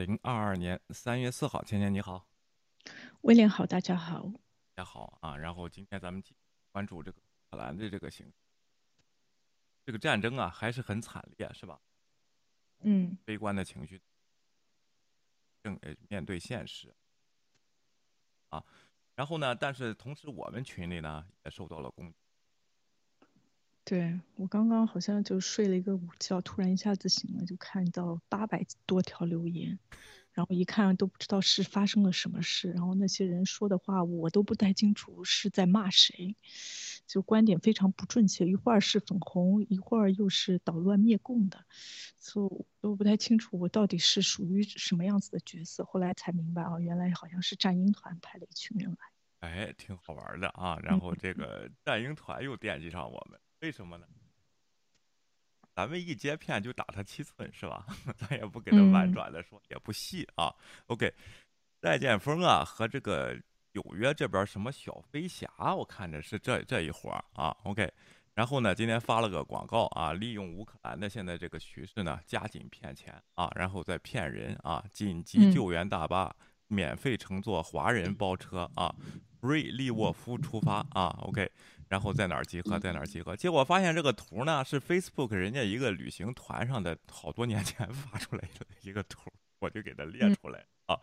二零二二年三月四号，芊芊你好，威廉好，大家好，大家好啊。然后今天咱们关注这个乌克兰的这个形势，这个战争啊还是很惨烈，是吧？嗯，悲观的情绪，正面对现实啊。然后呢，但是同时我们群里呢也受到了攻击。对我刚刚好像就睡了一个午觉，突然一下子醒了，就看到八百多条留言，然后一看都不知道是发生了什么事，然后那些人说的话我都不太清楚是在骂谁，就观点非常不正确，一会儿是粉红，一会儿又是捣乱灭共的，所以我不太清楚我到底是属于什么样子的角色。后来才明白啊，原来好像是战鹰团派了一群人来，哎，挺好玩的啊。然后这个战鹰团又惦记上我们。为什么呢？咱们一接片就打他七寸是吧？咱也不给他婉转的说，也不细啊。OK，戴剑峰啊和这个纽约这边什么小飞侠，我看着是这这一伙啊。OK，然后呢，今天发了个广告啊，利用乌克兰的现在这个局势呢，加紧骗钱啊，然后再骗人啊，紧急救援大巴免费乘坐华人包车啊，瑞利沃夫出发啊。OK。然后在哪儿集合，在哪儿集合？结果发现这个图呢是 Facebook 人家一个旅行团上的好多年前 发出来的一个图，我就给它列出来啊。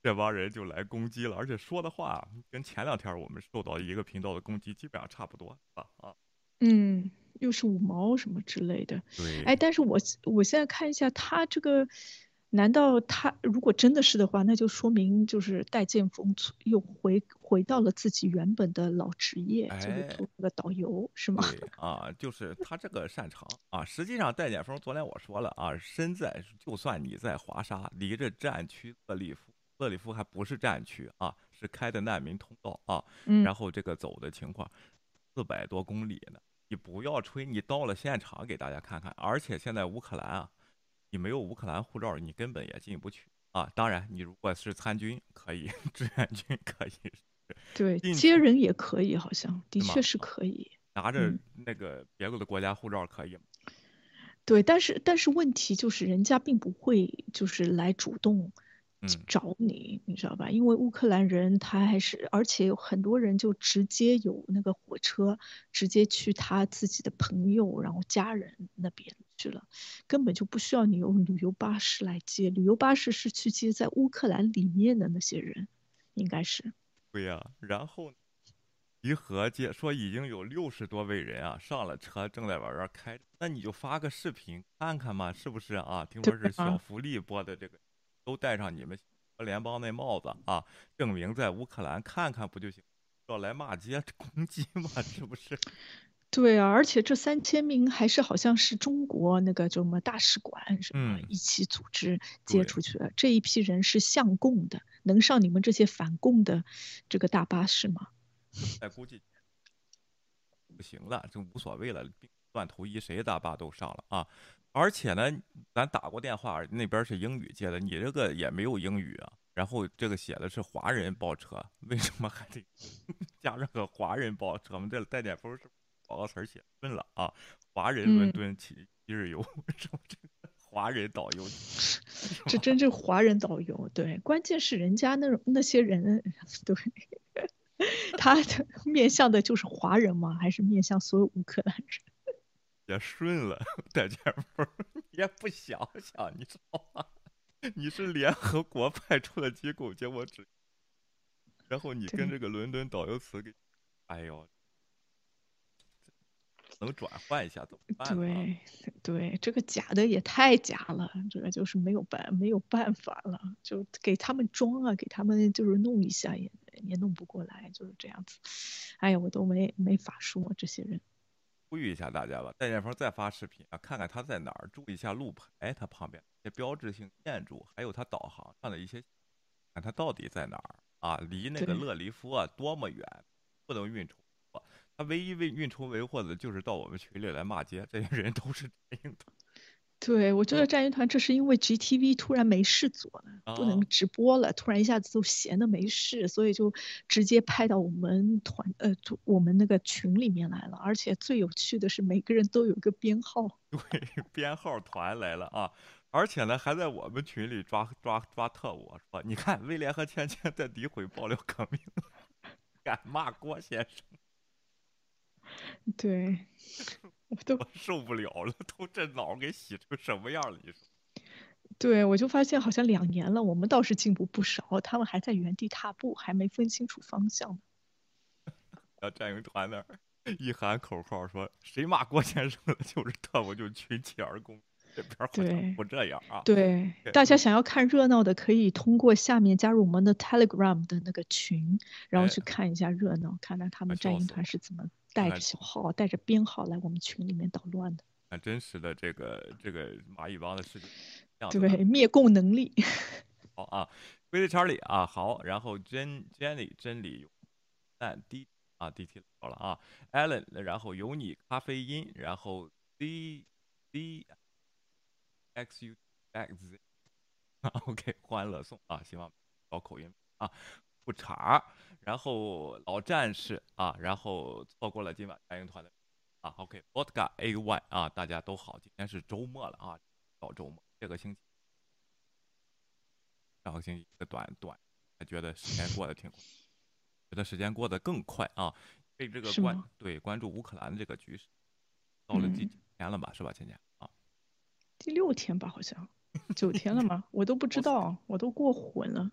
这帮人就来攻击了，而且说的话跟前两天我们受到一个频道的攻击基本上差不多啊啊。嗯，又是五毛什么之类的。对。哎，但是我我现在看一下他这个。难道他如果真的是的话，那就说明就是戴建锋又回回到了自己原本的老职业，就是做个导游，是吗？对啊，就是他这个擅长啊。实际上，戴建锋昨天我说了啊，身在就算你在华沙，离着战区勒里夫，勒里夫还不是战区啊，是开的难民通道啊。嗯。然后这个走的情况，四百多公里呢，你不要吹，你到了现场给大家看看。而且现在乌克兰啊。你没有乌克兰护照，你根本也进不去啊！当然，你如果是参军，可以 志愿军可以。对，接人也可以，好像的确是可以。拿着那个别的国家护照可以吗？对，但是但是问题就是人家并不会就是来主动。找你，你知道吧？因为乌克兰人他还是，而且有很多人就直接有那个火车，直接去他自己的朋友，然后家人那边去了，根本就不需要你用旅游巴士来接。旅游巴士是去接在乌克兰里面的那些人，应该是。对呀，然后集合接说已经有六十多位人啊上了车，正在往这开，那你就发个视频看看嘛，是不是啊？听说是小福利播的这个。都戴上你们联邦那帽子啊，证明在乌克兰看看不就行？要来骂街攻击嘛？是不是？对啊，而且这三千名还是好像是中国那个叫什么大使馆什么一起组织接出去的。这一批人是向共的，能上你们这些反共的这个大巴士吗？哎，估计不行了，就无所谓了。乱投医谁大巴都上了啊！而且呢，咱打过电话，那边是英语接的，你这个也没有英语啊。然后这个写的是华人包车，为什么还得 加上个华人包车？我们这带点风是把个词儿写顺了啊？华人伦敦七一日游，什么这个华人导游？这真是华人导游，对，关键是人家那种那些人，对，他的面向的就是华人吗？还是面向所有乌克兰人？也顺了，戴剑锋，也不想想，你知道吗？你是联合国派出的机构，结果只，然后你跟这个伦敦导游词给，哎呦，能转换一下怎么办？对对，这个假的也太假了，这个就是没有办没有办法了，就给他们装啊，给他们就是弄一下也也弄不过来，就是这样子。哎呀，我都没没法说这些人。呼吁一下大家吧，戴建峰再发视频啊，看看他在哪儿，注意一下路牌，他旁边一些标志性建筑，还有他导航上的一些，看他到底在哪儿啊？离那个勒里夫啊多么远，不能运筹帷幄。他唯一为运筹帷幄的就是到我们群里来骂街，这些人都是这样的。对，我觉得战鹰团这是因为 GTV 突然没事做了，不能直播了，突然一下子都闲的没事，所以就直接派到我们团呃，我们那个群里面来了。而且最有趣的是，每个人都有一个编号。对，编号团来了啊！而且呢，还在我们群里抓抓抓特务，说你看威廉和芊芊在诋毁爆料革命，敢骂郭先生。对，我都我受不了了，都这脑给洗成什么样了？你说？对，我就发现好像两年了，我们倒是进步不少，他们还在原地踏步，还没分清楚方向。要战鹰团那儿一喊口号，说谁骂郭先生了就是特务，就群起而攻。这边好像不这样啊。对，大家想要看热闹的，可以通过下面加入我们的 Telegram 的那个群，然后去看一下热闹，看看他们战鹰团是怎么带着小号、带着编号来我们群里面捣乱的。看真实的这个这个蚂蚁帮的事情。对，灭共能力。好啊，归队查理啊，好，然后 Jen Jenny 真理，但 D 啊 D T 好了啊，Allen，然后有你咖啡因，然后 D D X U X OK 欢乐颂啊，希望搞口音啊，不查，然后老战士啊，然后错过了今晚战鹰团的啊，OK Vodka A Y 啊，大家都好，今天是周末了啊，到周末。这个星期，上个星期短短，还觉得时间过得挺快，觉得时间过得更快啊！被这个关对关注乌克兰的这个局势，到了第几天了吧？是吧，倩倩啊？第六天吧，好像九天了吗？我都不知道，我都过混了。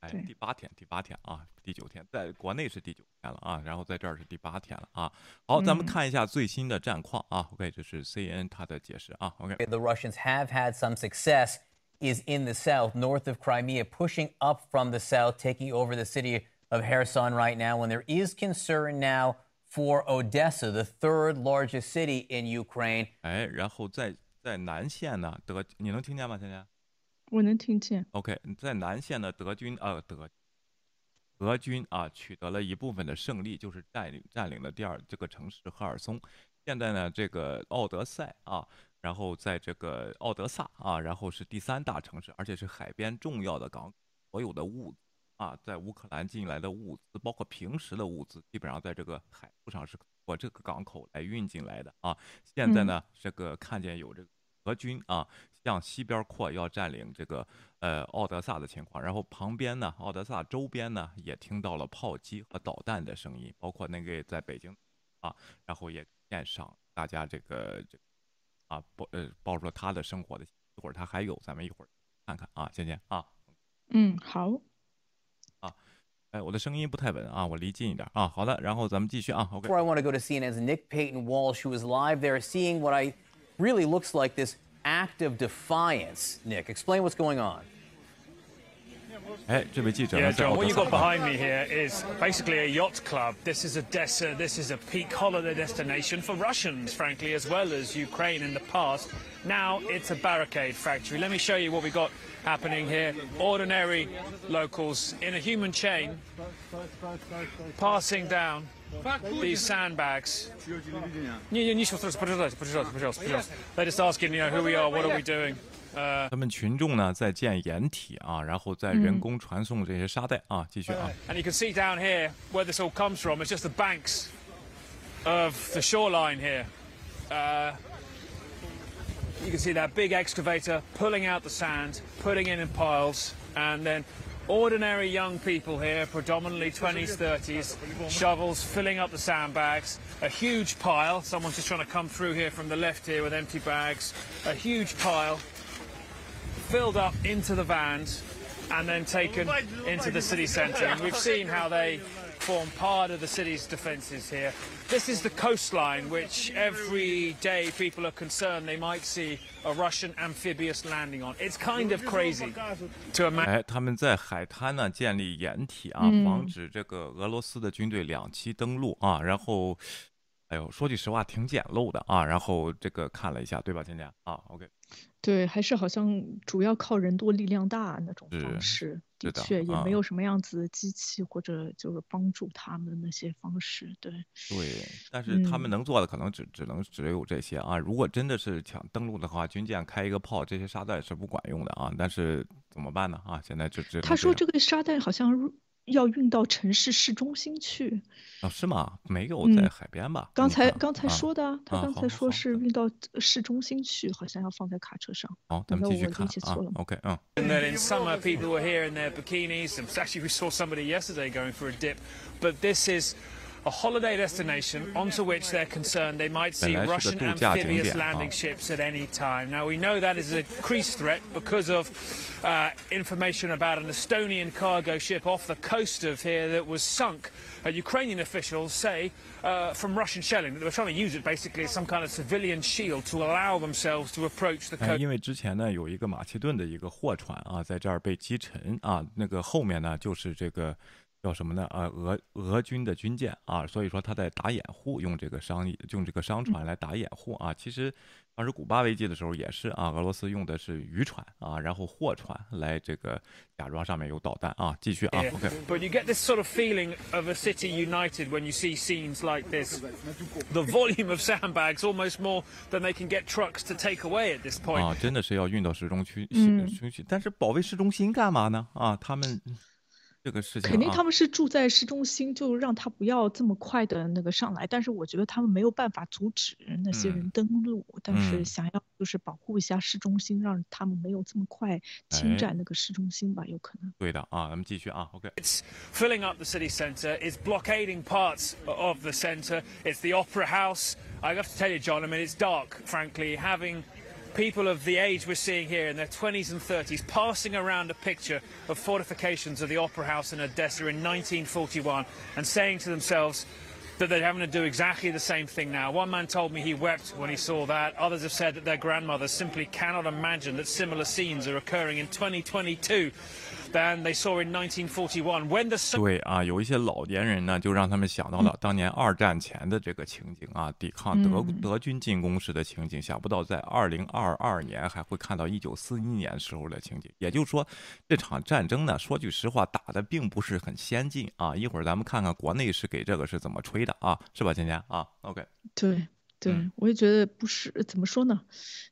哎，第八天，第八天啊，第九天，在国内是第九天了啊，然后在这儿是第八天了啊。好，咱们看一下最新的战况啊。OK，这是 CNN 它的解释啊。OK，The Russians have had some success is in the south, north of Crimea, pushing up from the south, taking over the city of Kherson right now. When there is concern now for Odessa, the third largest city in Ukraine. 哎，然后在 在南线呢，德，你能听见吗？现在？我能听见。OK，在南线的德军呃德德军啊取得了一部分的胜利，就是占领占领了第二这个城市赫尔松。现在呢，这个奥德赛啊，然后在这个奥德萨啊，然后是第三大城市，而且是海边重要的港，所有的物啊，在乌克兰进来的物资，包括平时的物资，基本上在这个海路上是过这个港口来运进来的啊。现在呢，这个看见有这个德军啊。向西边扩，要占领这个呃奥德萨的情况，然后旁边呢，奥德萨周边呢也听到了炮击和导弹的声音，包括那个在北京啊，然后也线上大家这个这啊报呃报出了他的生活的，一会儿他还有，咱们一会儿看看啊，芊芊啊，嗯好啊，哎我的声音不太稳啊，我离近一点啊，好的，然后咱们继续啊，OK。Before I want to go to CNN's Nick Payton Walsh, who is live there, seeing what I really looks like this. act of defiance. Nick, explain what's going on. Yeah, John, what you've got behind me here is basically a yacht club. This is Odessa. This is a peak holiday destination for Russians, frankly, as well as Ukraine in the past. Now it's a barricade factory. Let me show you what we've got happening here. Ordinary locals in a human chain passing down these sandbags. They're just asking, you know, who we are, what are we doing. 他们群众呢在建掩体啊，然后在人工传送这些沙袋啊，继续啊。And you can see down here where this all comes from. It's just the banks of the shoreline here. Uh, you can see that big excavator pulling out the sand, putting it in piles, and then ordinary young people here, predominantly 20s, 30s, shovels filling up the sandbags, a huge pile. Someone's just trying to come through here from the left here with empty bags. A huge pile filled up into the vans and then taken into the city centre. And we've seen how they form part of the city's defences here. This is the coastline, which every day people are concerned they might see a Russian amphibious landing on. It's kind of crazy to imagine. 哎，他们在海滩呢建立掩体啊，防止这个俄罗斯的军队两栖登陆啊。然后，哎呦，说句实话，挺简陋的啊。然后这个看了一下，对吧，今天啊，OK。对，还是好像主要靠人多力量大那种方式，的确也没有什么样子的机器或者就是帮助他们的那些方式。对，对，但是他们能做的可能只只能只有这些啊。如果真的是想登陆的话，军舰开一个炮，这些沙袋是不管用的啊。但是怎么办呢？啊，现在就只他说这个沙袋好像要运到城市市中心去。哦，是吗？没有在海边吧？刚才刚才啊说的啊，他刚才说是运到市中心去，好像要放在卡车上。好，咱们那我继续看啊。OK，嗯，And then in summer, people were here in their bikinis. And actually, we saw somebody yesterday going for a dip. But this is a holiday destination onto which they're concerned they might see 本来是个 Russian 度假景 amphibious 点啊。 landing ships at any time. Now, we know that is an increased threat because of uh, information about an Estonian cargo ship off the coast of here that was sunk. Uh, Ukrainian officials say uh, from Russian shelling that they were trying to use it basically as some kind of civilian shield to allow themselves to approach the 哎， coast. 因为之前呢有一个马其顿的一个货船啊，在这儿被击沉啊，那个后面呢就是这个 叫什么呢？啊，俄俄军的军舰啊，所以说他在打掩护，用这个商用这个商船来打掩护啊。其实当时古巴危机的时候也是啊，俄罗斯用的是渔船啊，然后货船来这个假装上面有导弹啊。继续啊，OK。But you get this sort of feeling of a city united when you see scenes like this. The volume of sandbags almost more than they can get trucks to take away at this point. 啊，真的是要运到市中区嗯市中区，但是保卫市中心干嘛呢？啊，他们这个事情、啊、肯定他们是住在市中心，就让他不要这么快的那个上来。但是我觉得他们没有办法阻止那些人嗯登陆，但是嗯想要就是保护一下市中心，让他们没有这么快侵哎占那个市中心吧，有可能。对的啊，咱们继续啊，OK。It's filling up the city centre. It's blockading parts of the centre. It's the Opera House. I have to tell you, John, I mean, it's dark, frankly. Having people of the age we're seeing here in their 20s and 30s passing around a picture of fortifications of the Opera House in Odessa in 1941 and saying to themselves, that they're having to do exactly the same thing now. One man told me he wept when he saw that. Others have said that their grandmothers simply cannot imagine that similar scenes are occurring in 2022 than they saw in 1941 when the 对啊，有一些老年人呢，就让他们想到了当年二战前的这个情景啊，抵抗德嗯德军进攻时的情景。想不到在二零二二年还会看到一九四一年时候的情景。也就是说，这场战争呢，说句实话，打的并不是很先进啊。一会儿咱们看看国内是给这个是怎么吹的啊，是吧，芊芊啊？OK，对对嗯，我也觉得不是怎么说呢，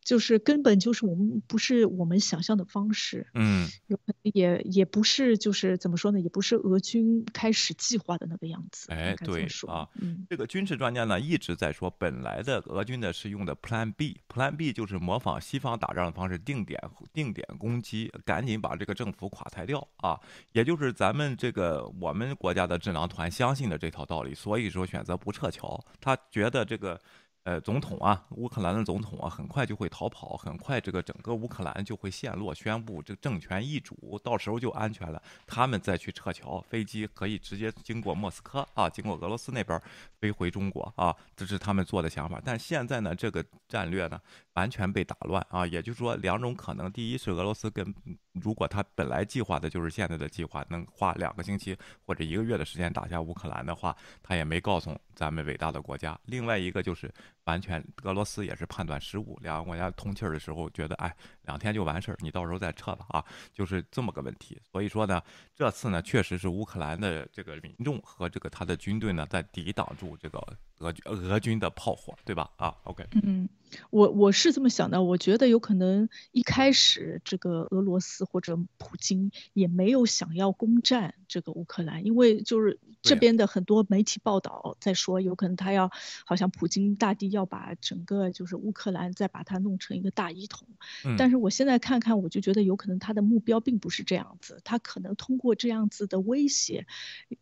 就是根本就是我们不是我们想象的方式，嗯，有可能也也不是就是怎么说呢，也不是俄军开始计划的那个样子。哎对说啊嗯这个军事专家呢一直在说，本来的俄军呢是用的 Plan B，Plan B 就是模仿西方打仗的方式，定点定点攻击，赶紧把这个政府垮台掉啊。也就是咱们这个我们国家的智囊团相信的这套道理，所以说选择不撤侨。他觉得这个。呃，总统啊，乌克兰的总统啊，很快就会逃跑，很快这个整个乌克兰就会陷落，宣布这个政权易主，到时候就安全了，他们再去撤侨，飞机可以直接经过莫斯科啊，经过俄罗斯那边飞回中国啊，这是他们做的想法。但现在呢，这个战略呢完全被打乱啊，也就是说两种可能：第一是俄罗斯跟如果他本来计划的就是现在的计划，能花两个星期或者一个月的时间打下乌克兰的话，他也没告诉咱们伟大的国家；另外一个就是完全俄罗斯也是判断失误，两个国家通气儿的时候觉得，哎，两天就完事儿，你到时候再撤吧啊，就是这么个问题。所以说呢，这次呢确实是乌克兰的这个民众和这个他的军队呢在抵挡住这个俄军俄军的炮火，对吧？啊，OK，嗯，我我是这么想的，我觉得有可能一开始这个俄罗斯或者普京也没有想要攻占这个乌克兰，因为就是这边的很多媒体报道在说，有可能他要好像普京大帝要把整个就是乌克兰再把它弄成一个大一统，嗯。但是我现在看看，我就觉得有可能他的目标并不是这样子，他可能通过这样子的威胁，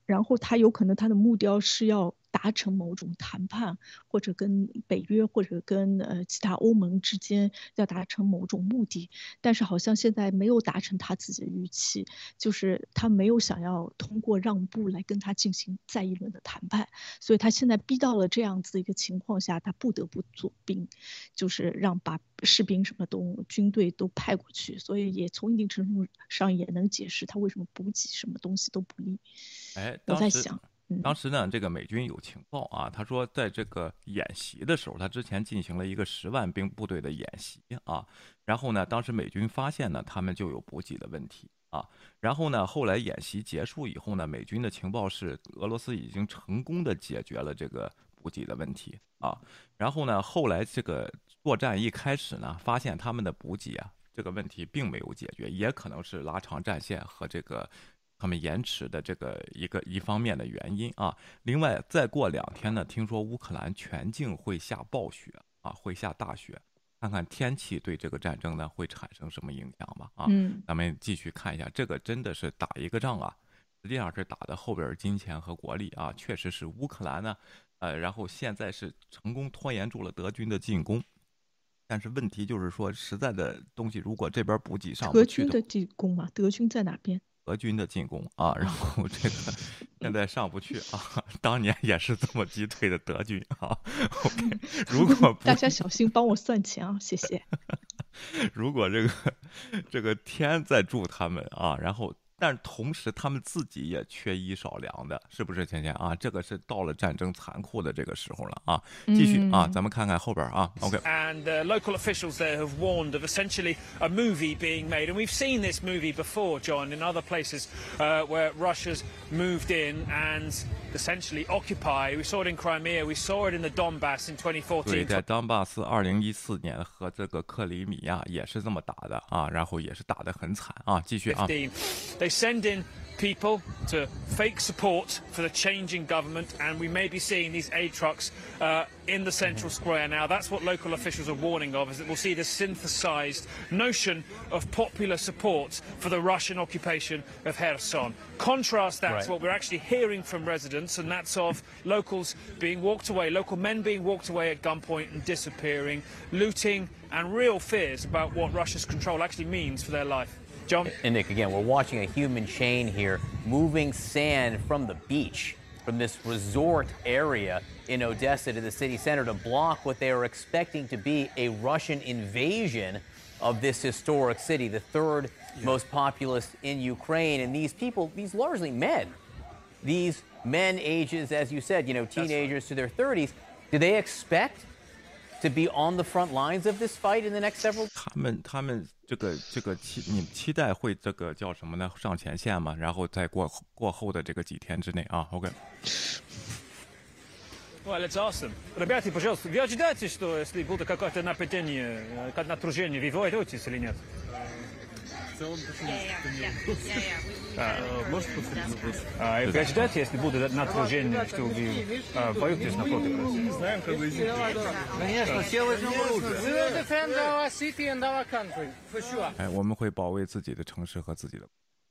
然后他有可能他的目标是要达成某种谈判，或者跟北约或者跟呃其他欧盟之间要达成某种目的，但是好像现在没有达成他自己的预期，就是他没有想要通过让步来跟他进行再一轮的谈判，所以他现在逼到了这样子一个情况下，他不得不做兵，就是让把士兵什么都军队都派过去，所以也从一定程度上也能解释他为什么补给什么东西都不利。哎，我在想，嗯当时呢，这个美军有情报啊，他说在这个演习的时候，他之前进行了一个十万兵部队的演习啊，然后呢，当时美军发现呢，他们就有补给的问题啊，然后呢，后来演习结束以后呢，美军的情报是俄罗斯已经成功的解决了这个补给的问题啊，然后呢，后来这个作战一开始呢，发现他们的补给啊这个问题并没有解决，也可能是拉长战线和这个。他们延迟的这个一个一方面的原因啊。另外，再过两天呢，听说乌克兰全境会下暴雪啊，会下大雪。看看天气对这个战争呢会产生什么影响吧？啊，嗯，咱们继续看一下，这个真的是打一个仗啊，实际上是打的后边金钱和国力啊，确实是乌克兰呢，呃，然后现在是成功拖延住了德军的进攻，但是问题就是说，实在的东西如果这边补给上德军的进攻嘛，德军在哪边？德军的进攻啊，然后这个 现在上不去啊，当年也是这么击退的德军啊。OK，如果 大家小心帮我算钱啊，谢谢。如果这个这个天在助他们啊，然后。但是同时，他们自己也缺衣少粮的，是不是？芊芊啊，这个是到了战争残酷的这个时候了啊！继续啊，咱们看看后边啊。OK。And local officials there have warned of essentially a movie being made, and we've seen this movie before, John, in other places where Russia's moved in and essentially occupy. We saw it in Crimea, we saw it in the Donbass in 2014. 对，在当巴斯二零一四年和这个克里米亚也是这么打的啊，然后也是打得很惨啊。继续啊。They send in people to fake support for the changing government, and we may be seeing these aid trucks uh, in the central square now. That's what local officials are warning of, is that we'll see this synthesized notion of popular support for the Russian occupation of Kherson. Contrast that right. to what we're actually hearing from residents, and that's of locals being walked away, local men being walked away at gunpoint and disappearing, looting, and real fears about what Russia's control actually means for their life. John? And Nick, again, we're watching a human chain here moving sand from the beach, from this resort area in Odessa to the city center to block what they are expecting to be a Russian invasion of this historic city, the third yeah. most populous in Ukraine. And these people, these largely men, these men ages, as you said, you know, teenagers to their 30s, do they expect to be on the front lines of this fight in the next several? 他们他们 这个这个期你期待会这个叫什么呢？上前线嘛，然后在过过后的这个几天之内啊，OK。Well, let's ask them. Ребята, пожалуйста, вы ожидаете, что если будет какое-то нападение, какое-то напряжение, вы воюете или нет? целом Может а, и ожидаете, если будут напряжение, что вы боитесь напротив? Не знаем, как вы Конечно, все возьмем оружие. We will defend our city and our country, for sure. 哎，我们会保卫自己的城市和自己的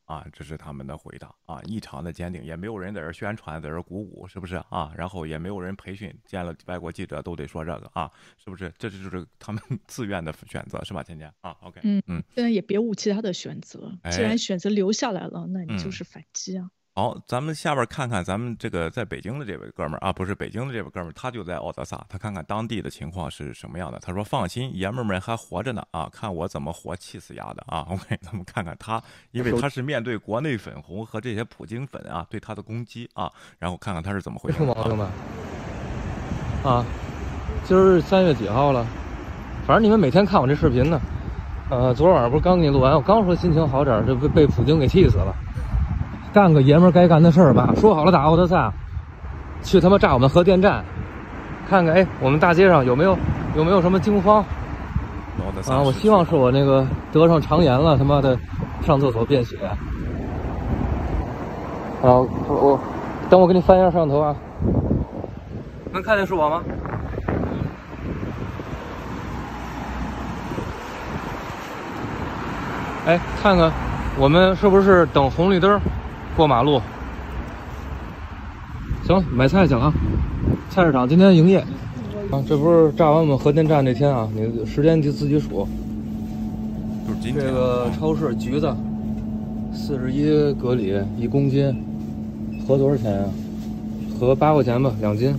啊，这是他们的回答啊，异常的坚定，也没有人在这宣传，在这鼓舞，是不是啊？然后也没有人培训，见了外国记者都得说这个啊，是不是？这就是他们 自愿的选择，是吧，天天啊？OK，嗯嗯，现在也别无其他的选择，既然选择留下来了，那你就是反击啊。好，咱们下边看看咱们这个在北京的这位哥们儿啊，不是北京的这位哥们儿，他就在奥德萨，他看看当地的情况是什么样的。他说：“放心，爷们儿们还活着呢啊，看我怎么活气死丫的啊。”OK，咱们看看他，因为他是面对国内粉红和这些普京粉啊对他的攻击啊，然后看看他是怎么回事。出毛病吧？啊，今儿三月几号了？反正你们每天看我这视频呢。呃，昨晚上不是刚给你录完，我刚说心情好点，就被被普京给气死了。干个爷们该干的事儿吧！说好了打奥德萨，去他妈炸我们核电站，看看哎，我们大街上有没有有没有什么惊慌？啊，我希望是我那个得上肠炎了，他妈的上厕所便血。啊，我等我给你翻一下摄像头啊，能看见是我吗？哎，看看我们是不是等红绿灯？过马路，行，买菜去了啊！菜市场今天营业啊！这不是炸完我们核电站那天啊？你时间就自己数。这个超市橘子，四十一格里一公斤，合多少钱啊？合八块钱吧，两斤，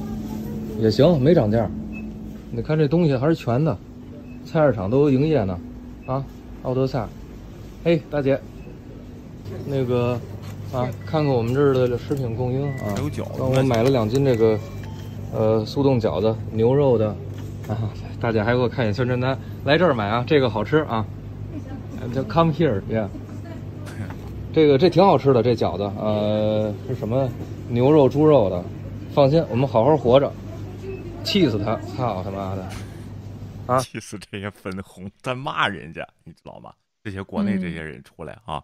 也行，没涨价。你看这东西还是全的，菜市场都营业呢。啊，奥德萨，嘿，大姐，那个。啊，看看我们这儿的食品供应啊，有饺子我买了两斤这个，呃，速冻饺子，牛肉的，啊，大姐还给我看一眼宣传单，来这儿买啊，这个好吃啊，叫 Come here，yeah，这个这挺好吃的，这饺子，呃，是什么？牛肉、猪肉的，放心，我们好好活着，气死他，操他妈的，啊，气死这些粉红在骂人家，你知道吗？这些国内这些人出来啊。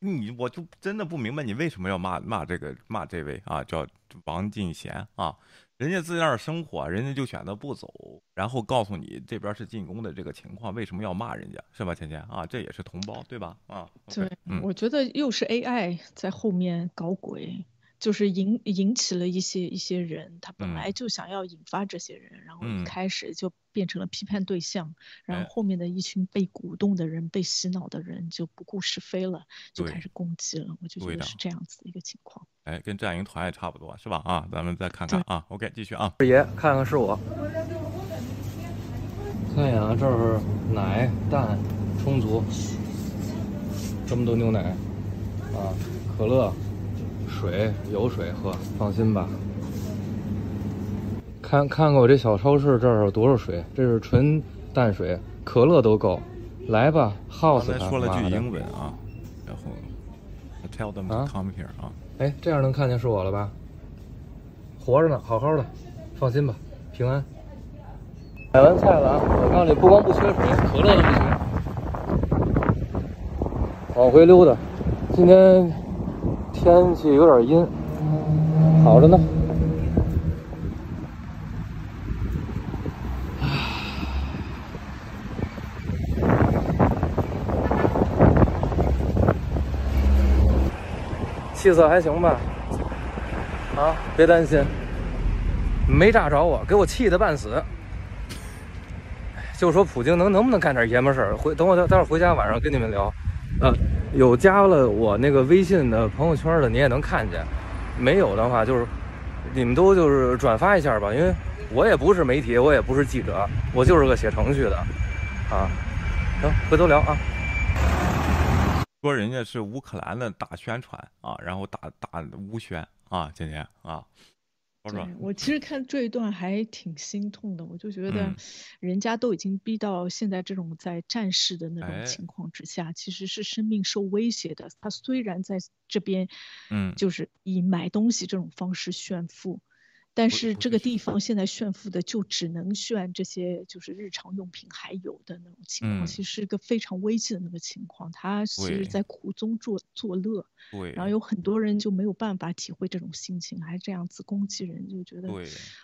你我就真的不明白你为什么要骂骂这个骂这位啊，叫王进贤啊。人家在那儿生活，人家就选择不走，然后告诉你这边是进攻的这个情况，为什么要骂人家，是吧，芊芊啊？这也是同胞，对吧？啊，对，我觉得又是 AI 在后面搞鬼。就是引引起了一些一些人，他本来就想要引发这些人，然后一开始就变成了批判对象，然后后面的一群被鼓动的人、被洗脑的人就不顾是非了，就开始攻击了。我就觉得是这样子的一个情况。哎，跟战营团也差不多，是吧？啊，咱们再看看啊。OK，继续啊。二爷，看看是我。看一眼啊，这是奶蛋充足，这么多牛奶啊，可乐。水有水喝，放心吧。看看看我这小超市，这儿有多少水？这是纯淡水，可乐都够。来吧，House 他说了句英文啊，然后 Tell them to come here 啊。哎，这样能看见是我了吧？活着呢，好好的，放心吧，平安。买完菜了啊！我告诉你，不光不缺水，可乐都不缺。往回溜达，今天。天气有点阴，好着呢。气色还行吧？啊，别担心，没炸着我，给我气得半死。就说普京能能不能干点爷们事儿？回等我待待会儿回家，晚上跟你们聊。啊。有加了我那个微信的朋友圈的，你也能看见；没有的话，就是你们都就是转发一下吧，因为我也不是媒体，我也不是记者，我就是个写程序的，啊，行，回头聊啊。说人家是乌克兰的大宣传啊，然后大大乌宣啊，今天啊。对我其实看这一段还挺心痛的，我就觉得，人家都已经逼到现在这种在战事的那种情况之下，其实是生命受威胁的。他虽然在这边，嗯，就是以买东西这种方式炫富。但是这个地方现在炫富的就只能炫这些就是日常用品还有的那种情况，其实是一个非常危机的那个情况。他其实在苦中作作乐，对。然后有很多人就没有办法体会这种心情，还这样子攻击人，就觉得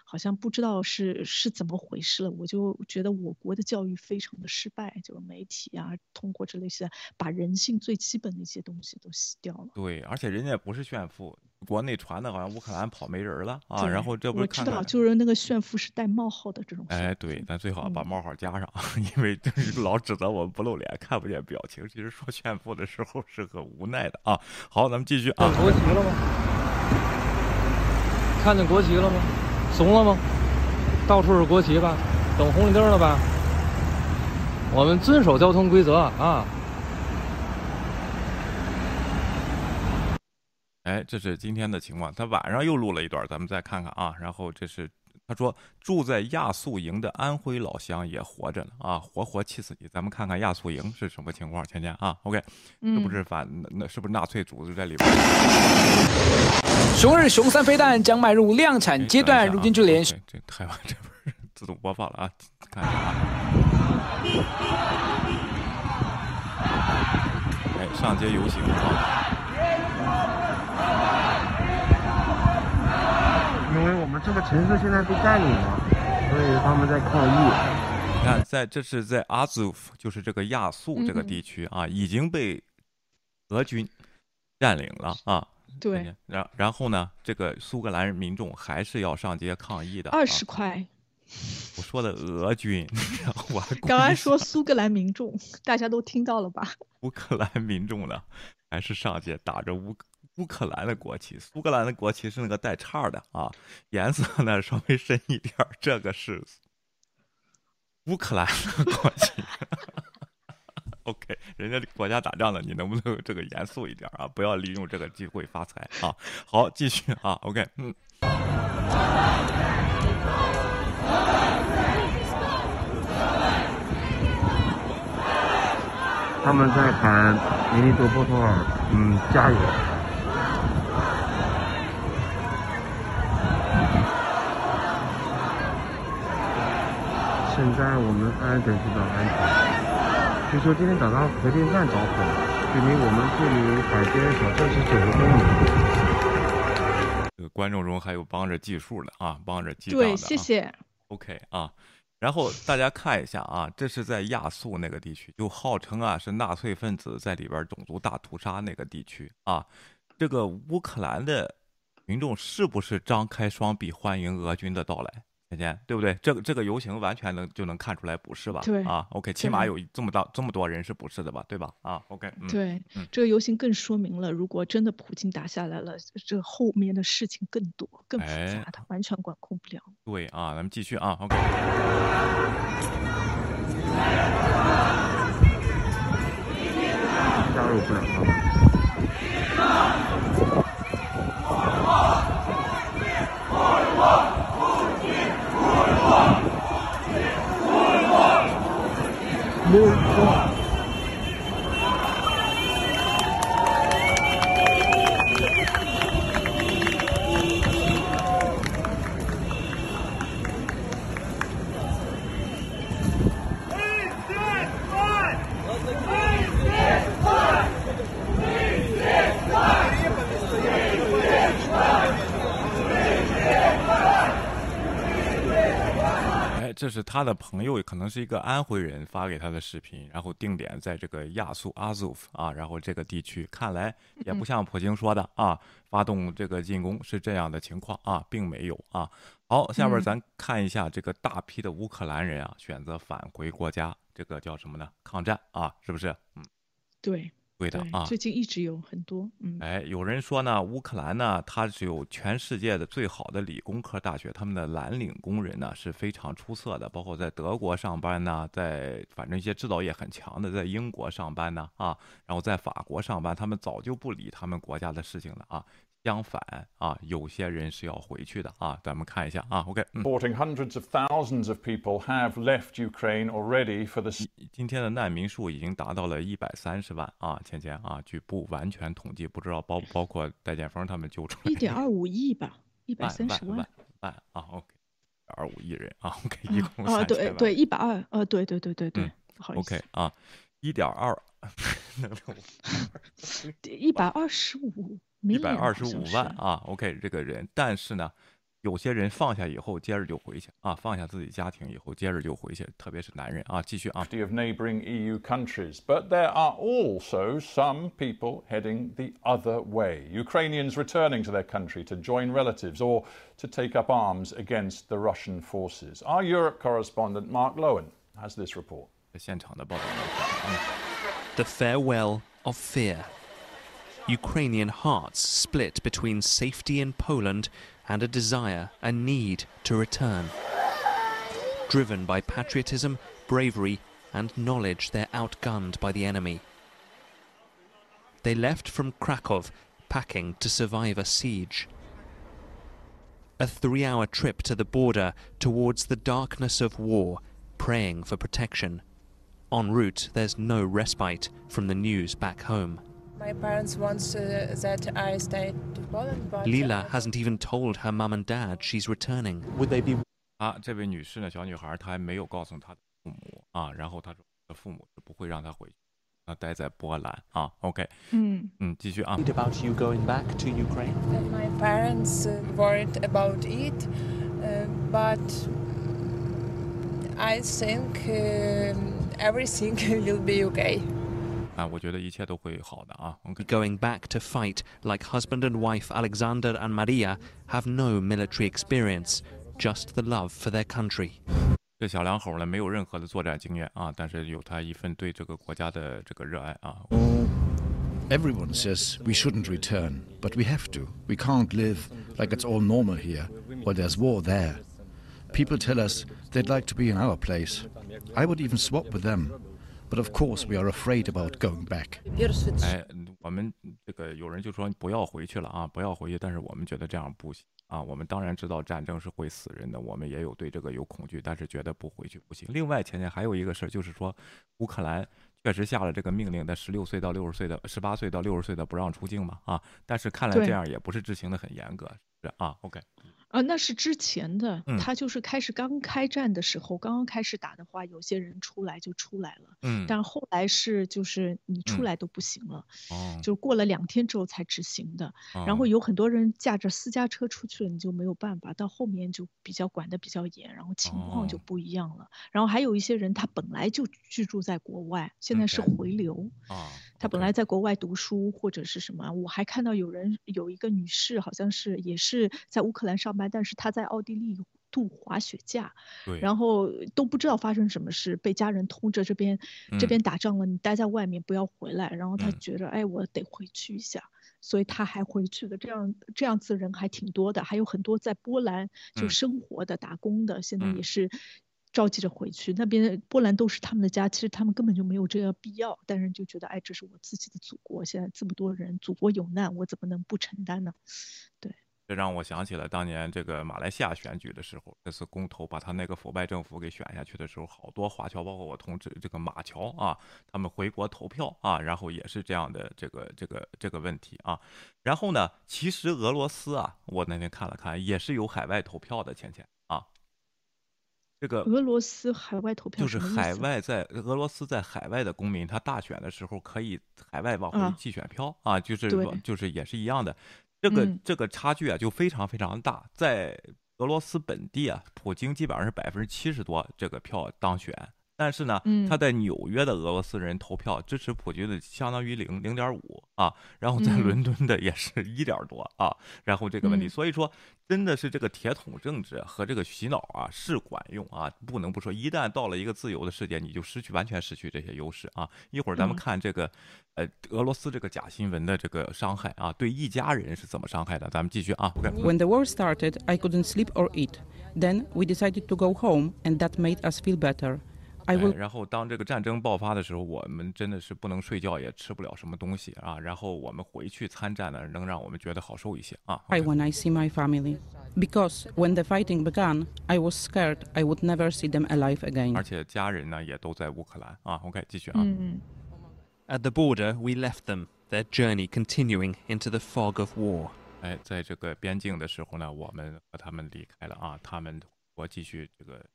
好像不知道是是怎么回事了。我就觉得我国的教育非常的失败，就是媒体啊，通过这类些把人性最基本的一些东西都洗掉了。对，而且人家不是炫富。国内传的好像乌克兰跑没人了啊，然后这不我知道，就是那个炫富是带冒号的这种。哎，对，咱最好把冒号加上，因为老指责我们不露脸，看不见表情。其实说炫富的时候是很无奈的啊。好，咱们继续啊。国旗了吗？看见国旗了吗？怂了吗？到处是国旗吧？等红绿灯了吧？我们遵守交通规则啊。哎，这是今天的情况。他晚上又录了一段，咱们再看看啊。然后这是他说住在亚速营的安徽老乡也活着呢啊，活活气死你！咱们看看亚速营是什么情况，倩倩啊。OK，是不是反那是不是纳粹组织在里边？熊二熊三飞弹将迈入量产阶段，如今就连这台湾这边自动播放了啊，看一下啊。哎，上街游行啊。因为我们这个城市现在被占领了，所以他们在抗议。你看，在这是在阿祖夫，就是这个亚速这个地区啊，已经被俄军占领了啊。对。然然后呢，这个苏格兰民众还是要上街抗议的。二十块。我说的俄军，然后我还刚才说苏格兰民众，大家都听到了吧？乌克兰民众呢，还是上街打着乌乌克兰的国旗，苏格兰的国旗是那个带叉的啊，颜色呢稍微深一点，这个是乌克兰的国旗。OK，人家国家打仗了，你能不能这个严肃一点啊？不要利用这个机会发财啊！好，继续啊，OK，嗯。他们在喊“尼多波托尔”，嗯，加油！现在我们安等知道安全。据说今天早上核电站着火，距离我们这里海边小镇是九十公里。这个观众中还有帮着计数的啊，帮着计账的、对，谢谢。OK 啊，然后大家看一下啊，这是在亚速那个地区，就号称啊是纳粹分子在里边种族大屠杀那个地区啊。这个乌克兰的民众是不是张开双臂欢迎俄军的到来？对不对？这个这个游行完全能就能看出来不是吧？对啊，OK，起码有这么大这么多人是不是的吧？对吧？啊，OK，嗯，对，嗯这个游行更说明了，如果真的普京打下来了，这后面的事情更多、更复哎杂，他完全管控不了。对啊，咱们继续啊，OK。加入不了他们。哎，这是他的朋友，可能是一个安徽人发给他的视频，然后定点在这个亚速阿祖夫啊，然后这个地区，看来也不像普京说的啊，发动这个进攻是这样的情况啊，并没有啊。好，下边咱看一下这个大批的乌克兰人啊，选择返回国家，这个叫什么呢？抗战啊，是不是？嗯，对，对，对的啊。最近一直有很多，嗯，哎，有人说呢，乌克兰呢，它是有全世界的最好的理工科大学，他们的蓝领工人呢是非常出色的，包括在德国上班呢，在反正一些制造业很强的，在英国上班呢啊，然后在法国上班，他们早就不理他们国家的事情了啊。相反啊，有些人是要回去的啊，咱们看一下啊，OK，嗯，Reporting hundreds of thousands of people have left Ukraine already for the 今天的难民数已经达到了一百三十万啊，芊芊啊，据不完全统计，不知道包不包括戴建峰他们救出来一点二五亿吧，一百万三十万万。万啊，OK，二五亿人啊，OK，一共啊，三千万对对，一百二，呃，对对对对对嗯，不好意思，OK 啊，一点二，能一百二十五一百 million 二十好像是五万啊，OK，这个人，但是呢，有些人放下以后接着就回去啊，放下自己家庭以后接着就回去，特别是男人啊，继续啊， 50 of neighbouring EU countries. But there are also some people heading the other way. Ukrainians returning to their country to join relatives or to take up arms against the Russian forces. Our Europe correspondent Mark Lowen has this report. 现场的报道来看啊。 The farewell of fear. Ukrainian hearts split between safety in Poland and a desire, a need to return. Driven by patriotism, bravery, and knowledge they're outgunned by the enemy. They left from Krakow, packing to survive a siege. A three hour trip to the border towards the darkness of war, praying for protection. En route, there's no respite from the news back home. My parents want uh, that I stay to Poland, but Lila hasn't even told her mum and dad she's returning. Would they be 啊，这位女士呢，小女孩，她还没有告诉她的父母啊，然后她说她父母是不会让她回去，她待在波兰啊。OK，嗯嗯，继续啊。 About you going back to Ukraine? And my parents uh, worried about it, uh, but I think um everything will be okay. 啊，我觉得一切都会好的啊。OK， Going back to fight like husband and wife Alexander and Maria have no military experience, just the love for their country. 这小两口呢，没有任何的作战经验啊，但是有他一份对这个国家的这个热爱啊。 Everyone says we shouldn't return, but we have to. We can't live like it's all normal here while there's war there. People tell us they'd like to be in our place. I would even swap with them. But of course, we are afraid about going back. 哎，我们这个有人就说不要回去了啊，不要回去，但是我们觉得这样不行啊。我们当然知道战争是会死人的，我们也有对这个有恐惧，但是觉得不回去不行。另外，前天还有一个事儿，就是说乌克兰确实下了这个命令，在十六岁到六十岁的、十八岁到六十岁的不让出境嘛啊。但是看来这样也不是执行的很严格，是啊，OK。啊，那是之前的，嗯。他就是开始刚开战的时候，刚刚开始打的话，有些人出来就出来了，嗯。但后来是就是你出嗯。来都不行了，哦。就是过了两天之后才执行的。然后哦。有很多人驾着私家车出去了，你就没有办法，到后面就比较管得比较严，然后情况就哦。不一样了。然后还有一些人他本来就居住在国外，现在是回流。啊，他本来在国外读书或者是什么，我还看到有人有一个女士，好像是也是在乌克兰上班，但是她在奥地利度滑雪假，对，然后都不知道发生什么事，被家人通知这边这边嗯打仗了，你待在外面不要回来。然后他嗯觉得，哎，我得回去一下，所以他还回去的。这样这样子的人还挺多的，还有很多在波兰就嗯生活的、打工的，现在嗯也是。着急着回去，那边波兰都是他们的家，其实他们根本就没有这个必要，但是就觉得，哎，这是我自己的祖国，现在这么多人，祖国有难，我怎么能不承担呢？对这让我想起了当年这个马来西亚选举的时候，那次公投把他那个腐败政府给选下去的时候，好多华侨，包括我同志这个马侨啊，他们回国投票啊，然后也是这样的这个这个这个问题啊。然后呢，其实俄罗斯啊，我那天看了看，也是有海外投票的，倩倩，这个俄罗斯海外投票就是海外在俄罗斯在海外的公民，他大选的时候可以海外往回啊寄选票啊，就是就是也是一样的，这个、嗯这个差距啊就非常非常大，在俄罗斯本地啊，普京基本上是百分之七十多这个票当选。但是呢，嗯他在纽约的俄罗斯人投票支持普京的相当于零零点五啊，然后在嗯伦敦的也是一点多啊，然后这个问题，嗯所以说真的是这个铁桶政治和这个洗脑啊是管用啊，不能不说，一旦到了一个自由的世界，你就失去完全失去这些优势啊。一会儿咱们嗯看这个，呃，俄罗斯这个假新闻的这个伤害啊，对一家人是怎么伤害的，咱们继续啊。OK，When the war started, I couldn't sleep or eat. Then we decided to go home, and that made us feel better. I 哎 will 然后当这个战争爆发的时候，我们真的是不能睡觉，也吃不了什么东西啊。然后我们回去参战呢，能让我们觉得好受一些啊。 cry when I see my family. Because when the fighting began, I was scared I would never see them alive again. 而且家人呢也都在乌克兰啊。OK，继续啊。嗯 At the border, we left them, their journey continuing into the fog of war. 哎，在这个边境的时候呢，我们和他们离开了啊，他们我继续这个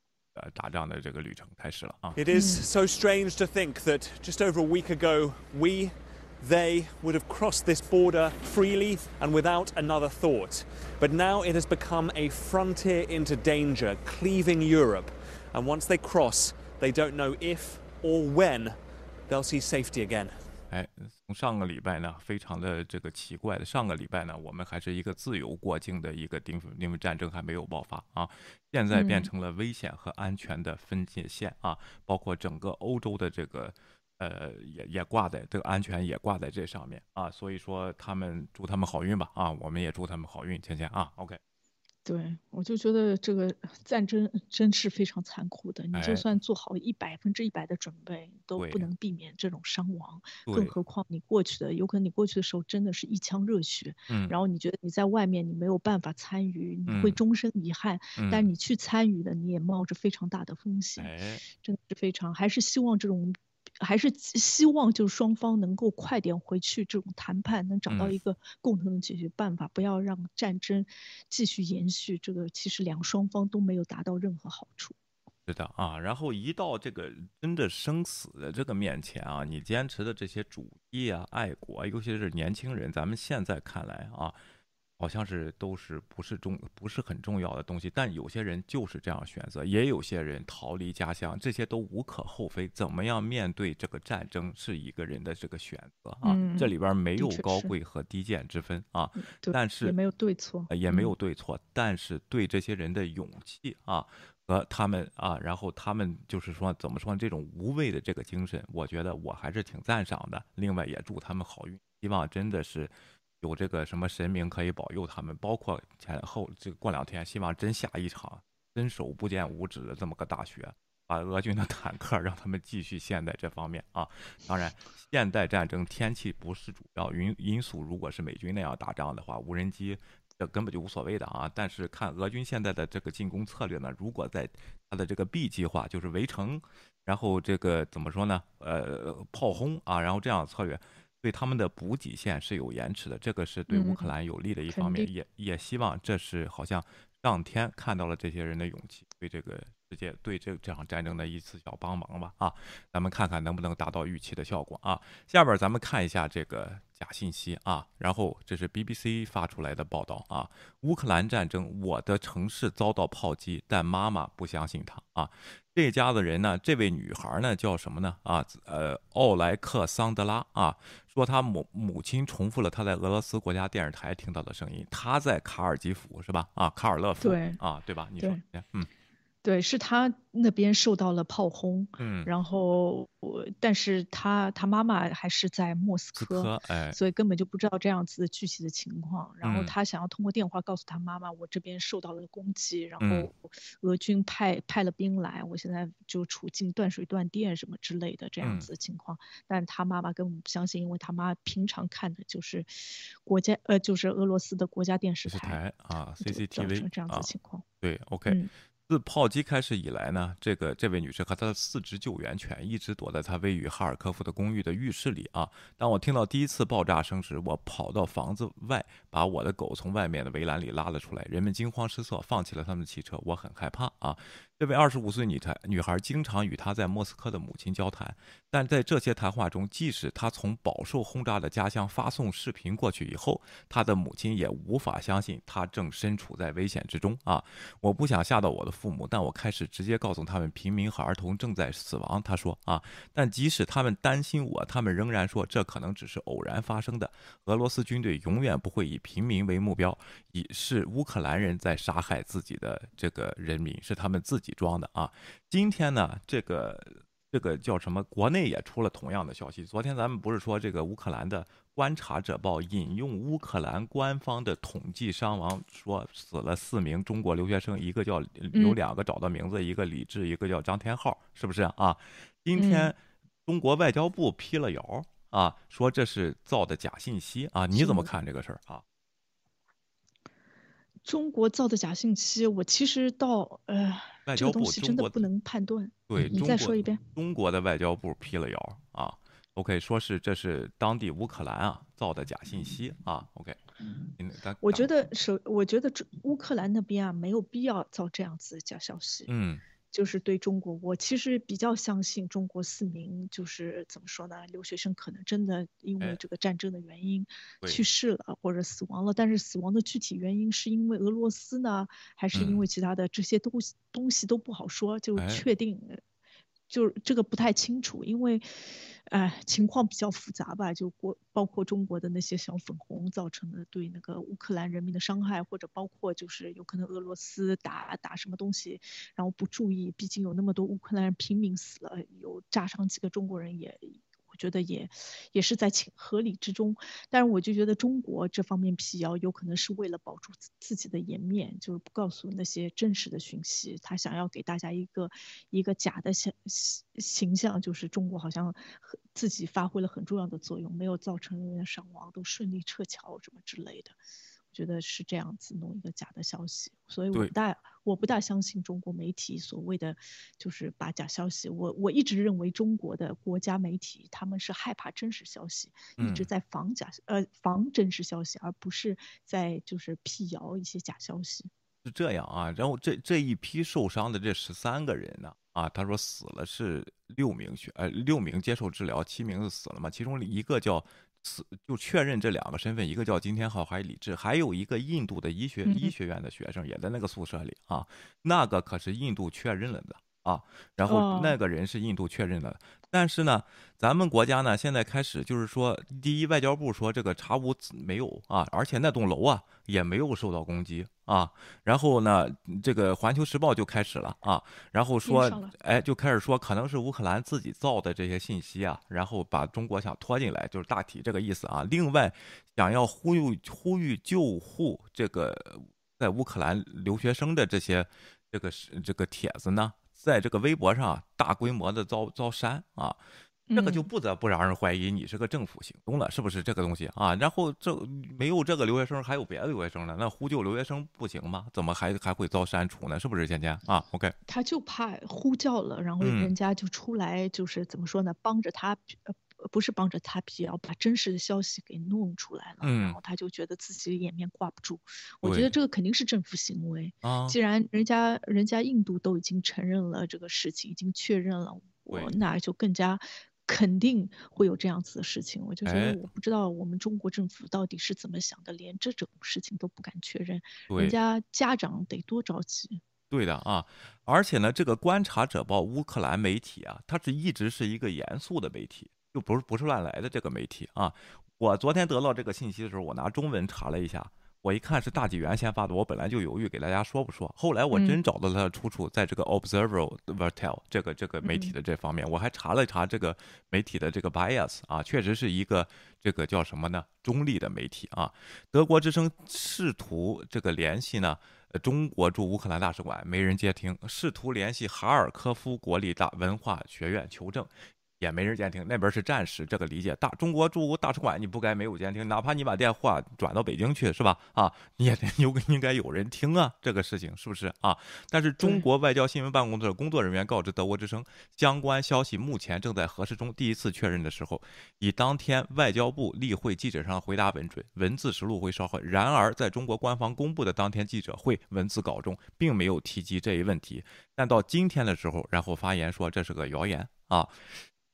呃打仗的这个旅程开始了啊。 It is so strange to think that just over a week ago, we, they, would have crossed this border freely and without another thought. But now it has become a frontier into danger, cleaving Europe. And once they cross, they don't know if or when they'll see safety again. 哎，从 上个礼拜呢，非常的这个奇怪的，上个礼拜呢，我们还是一个自由过境的一个地方，因为战争还没有爆发啊，现在变嗯成了危险和安全的分界线啊，包括整个欧洲的这个。呃，也也挂在这个安全也挂在这上面啊，所以说他们祝他们好运吧啊，我们也祝他们好运，芊芊啊，OK，对，我就觉得这个战争真是非常残酷的。你哎就算做好一百分之一百的准备，都不能避免这种伤亡。更何况你过去的，有可能你过去的时候真的是一腔热血，嗯然后你觉得你在外面你没有办法参与，你会嗯终身遗憾。但你去参与的，你也冒着非常大的风险。哎，真的是非常，还是希望这种，还是希希望就是双方能够快点回去这种谈判，能找到嗯一个共同的解决办法，不要让战争继续延续。这个其实两双方都没有达到任何好处。是的啊，然后一到这个真的生死的这个面前啊，你坚持的这些主义啊、爱国，尤其是年轻人，咱们现在看来啊，好像是都是不是重不是很重要的东西，但有些人就是这样选择，也有些人逃离家乡，这些都无可厚非。怎么样面对这个战争是一个人的这个选择啊，嗯这里边没有高贵和低贱之分啊，对但是也没有对错呃也没嗯有对错，但是对这些人的勇气啊。和他们啊，然后他们就是说怎么说呢这种无畏的这个精神，我觉得我还是挺赞赏的。另外也祝他们好运，希望真的是有这个什么神明可以保佑他们，包括前后这过两天，希望真下一场伸手不见五指的这么个大雪，把俄军的坦克让他们继续陷在这方面啊。当然，现代战争天气不是主要因因素，如果是美军那样打仗的话，无人机。这根本就无所谓的啊！但是看俄军现在的这个进攻策略呢，如果在他的这个 B 计划，就是围城，然后这个怎么说呢？呃，炮轰啊，然后这样策略，对他们的补给线是有延迟的，这个是对乌克兰有利的一方面，也也希望这是好像上天看到了这些人的勇气，对这个世界对这这场战争的一次小帮忙吧啊，咱们看看能不能达到预期的效果啊。下边咱们看一下这个假信息啊，然后这是 BBC 发出来的报道啊，乌克兰战争，我的城市遭到炮击，但妈妈不相信他啊。这家子人呢，这位女孩呢叫什么呢？啊，呃，奥莱克桑德拉啊，说她母母亲重复了她在俄罗斯国家电视台听到的声音，她在卡尔基夫是吧？啊，卡尔勒夫对啊，对吧？你说，嗯。对，是他那边受到了炮轰，嗯，然后我，但是他他妈妈还是在莫斯科，哎，所以根本就不知道这样子具体的情况。然后他想要通过电话告诉他妈妈，我这边受到了攻击，然后俄军派派了兵来，我现在就处境断水断电什么之类的这样子的情况。但他妈妈根本不相信，因为他妈平常看的就是国家呃，就是俄罗斯的国家电视台啊，CCTV 这样子情况。对，OK。自炮击开始以来呢，这个这位女士和她的四只救援犬一直躲在她位于哈尔科夫的公寓的浴室里啊。当我听到第一次爆炸声时，我跑到房子外，把我的狗从外面的围栏里拉了出来。人们惊慌失措，放弃了他们的汽车。我很害怕啊。这位二十五岁女孩女孩经常与她在莫斯科的母亲交谈，但在这些谈话中，即使她从饱受轰炸的家乡发送视频过去以后，她的母亲也无法相信她正身处在危险之中啊！我不想吓到我的父母，但我开始直接告诉他们平民和儿童正在死亡。他说啊，但即使他们担心我，他们仍然说这可能只是偶然发生的。俄罗斯军队永远不会以平民为目标，以是乌克兰人在杀害自己的这个人民，是他们自己。装的啊，今天呢，这个这个叫什么？国内也出了同样的消息。昨天咱们不是说这个乌克兰的观察者报引用乌克兰官方的统计伤亡，说死了四名中国留学生，一个叫有两个找到名字，一个李志，一个叫张天浩，是不是啊？今天中国外交部辟了谣啊，说这是造的假信息啊，你怎么看这个事儿啊？中国造的假信息，我其实到呃，这个东西真的不能判断。对，你再说一遍。中国的外交部辟了谣啊，OK，说是这是当地乌克兰啊造的假信息啊，OK。我觉得首，我觉得乌克兰那边啊没有必要造这样子的假消息。嗯。就是对中国，我其实比较相信中国四名，就是怎么说呢？留学生可能真的因为这个战争的原因去世了或者死亡了，但是死亡的具体原因是因为俄罗斯呢，还是因为其他的这些东西东西都不好说，就确定。就是这个不太清楚，因为，哎，情况比较复杂吧。就国包括中国的那些小粉红造成的对那个乌克兰人民的伤害，或者包括就是有可能俄罗斯打打什么东西，然后不注意，毕竟有那么多乌克兰人平民死了，有炸伤几个中国人也。觉得也也是在情合理之中，但是我就觉得中国这方面辟谣有可能是为了保住自己的颜面，就是不告诉那些真实的讯息，他想要给大家一个一个假的形形象，就是中国好像自己发挥了很重要的作用，没有造成人员伤亡，都顺利撤侨什么之类的。觉得是这样子弄一个假的消息，所以我不大我不大相信中国媒体所谓的就是把假消息。我我一直认为中国的国家媒体他们是害怕真实消息，一直在防假呃防真实消息，而不是在就是辟谣一些假消息。是这样啊，然后这这一批受伤的这十三个人呢啊，他说死了是六名学呃六名接受治疗，七名是死了嘛，其中一个叫。死就确认这两个身份，一个叫金天浩，还有李志，还有一个印度的医学医学院的学生也在那个宿舍里啊，那个可是印度确认了的啊，然后那个人是印度确认的。但是呢，咱们国家呢，现在开始就是说，第一，外交部说这个查无没有啊，而且那栋楼啊也没有受到攻击啊。然后呢，这个环球时报就开始了啊，然后说，哎，就开始说可能是乌克兰自己造的这些信息啊，然后把中国想拖进来，就是大体这个意思啊。另外，想要呼吁呼吁救护这个在乌克兰留学生的这些这个是这个帖子呢。在这个微博上大规模的遭遭删啊，这个就不得不让人怀疑你是个政府行动了，是不是这个东西啊？然后这没有这个留学生，还有别的留学生呢？那呼救留学生不行吗？怎么还还会遭删除呢？是不是芊芊啊？OK，他就怕呼叫了，然后人家就出来，就是怎么说呢？帮着他不是帮着他辟谣，把真实的消息给弄出来了，嗯然后他就觉得自己脸面挂不住。我觉得这个肯定是政府行为。啊既然人家人家印度都已经承认了这个事情，已经确认了，我对那就更加肯定会有这样子的事情。我就觉哎得我不知道我们中国政府到底是怎么想的，连这种事情都不敢确认，对人家家长得多着急。对的啊，而且呢，这个观察者报乌克兰媒体啊，它是一直是一个严肃的媒体，就不是不是乱来的这个媒体啊。我昨天得到这个信息的时候，我拿中文查了一下，我一看是大纪元先发的，我本来就犹豫给大家说不说，后来我真嗯找到它的出处，在这个 Observer 这个这个媒体的这方面，我还查了查这个媒体的这个 bias 啊，确实是一个这个叫什么呢？中立的媒体啊。德国之声试图这个联系呢。呃，中国驻乌克兰大使馆没人接听，试图联系哈尔科夫国立大文化学院求证，也没人监听。那边是战时，这个理解。大中国驻大使馆你不该没有监听，哪怕你把电话转到北京去，是吧？啊，你也得有应该有人听啊，这个事情是不是啊？但是中国外交新闻办公室的工作人员告知德国之声，相关消息目前正在核实中。第一次确认的时候，以当天外交部例会记者上回答为准，文字实录会稍后。然而，在中国官方公布的当天记者会文字稿中，并没有提及这一问题。但到今天的时候，然后发言说这是个谣言啊。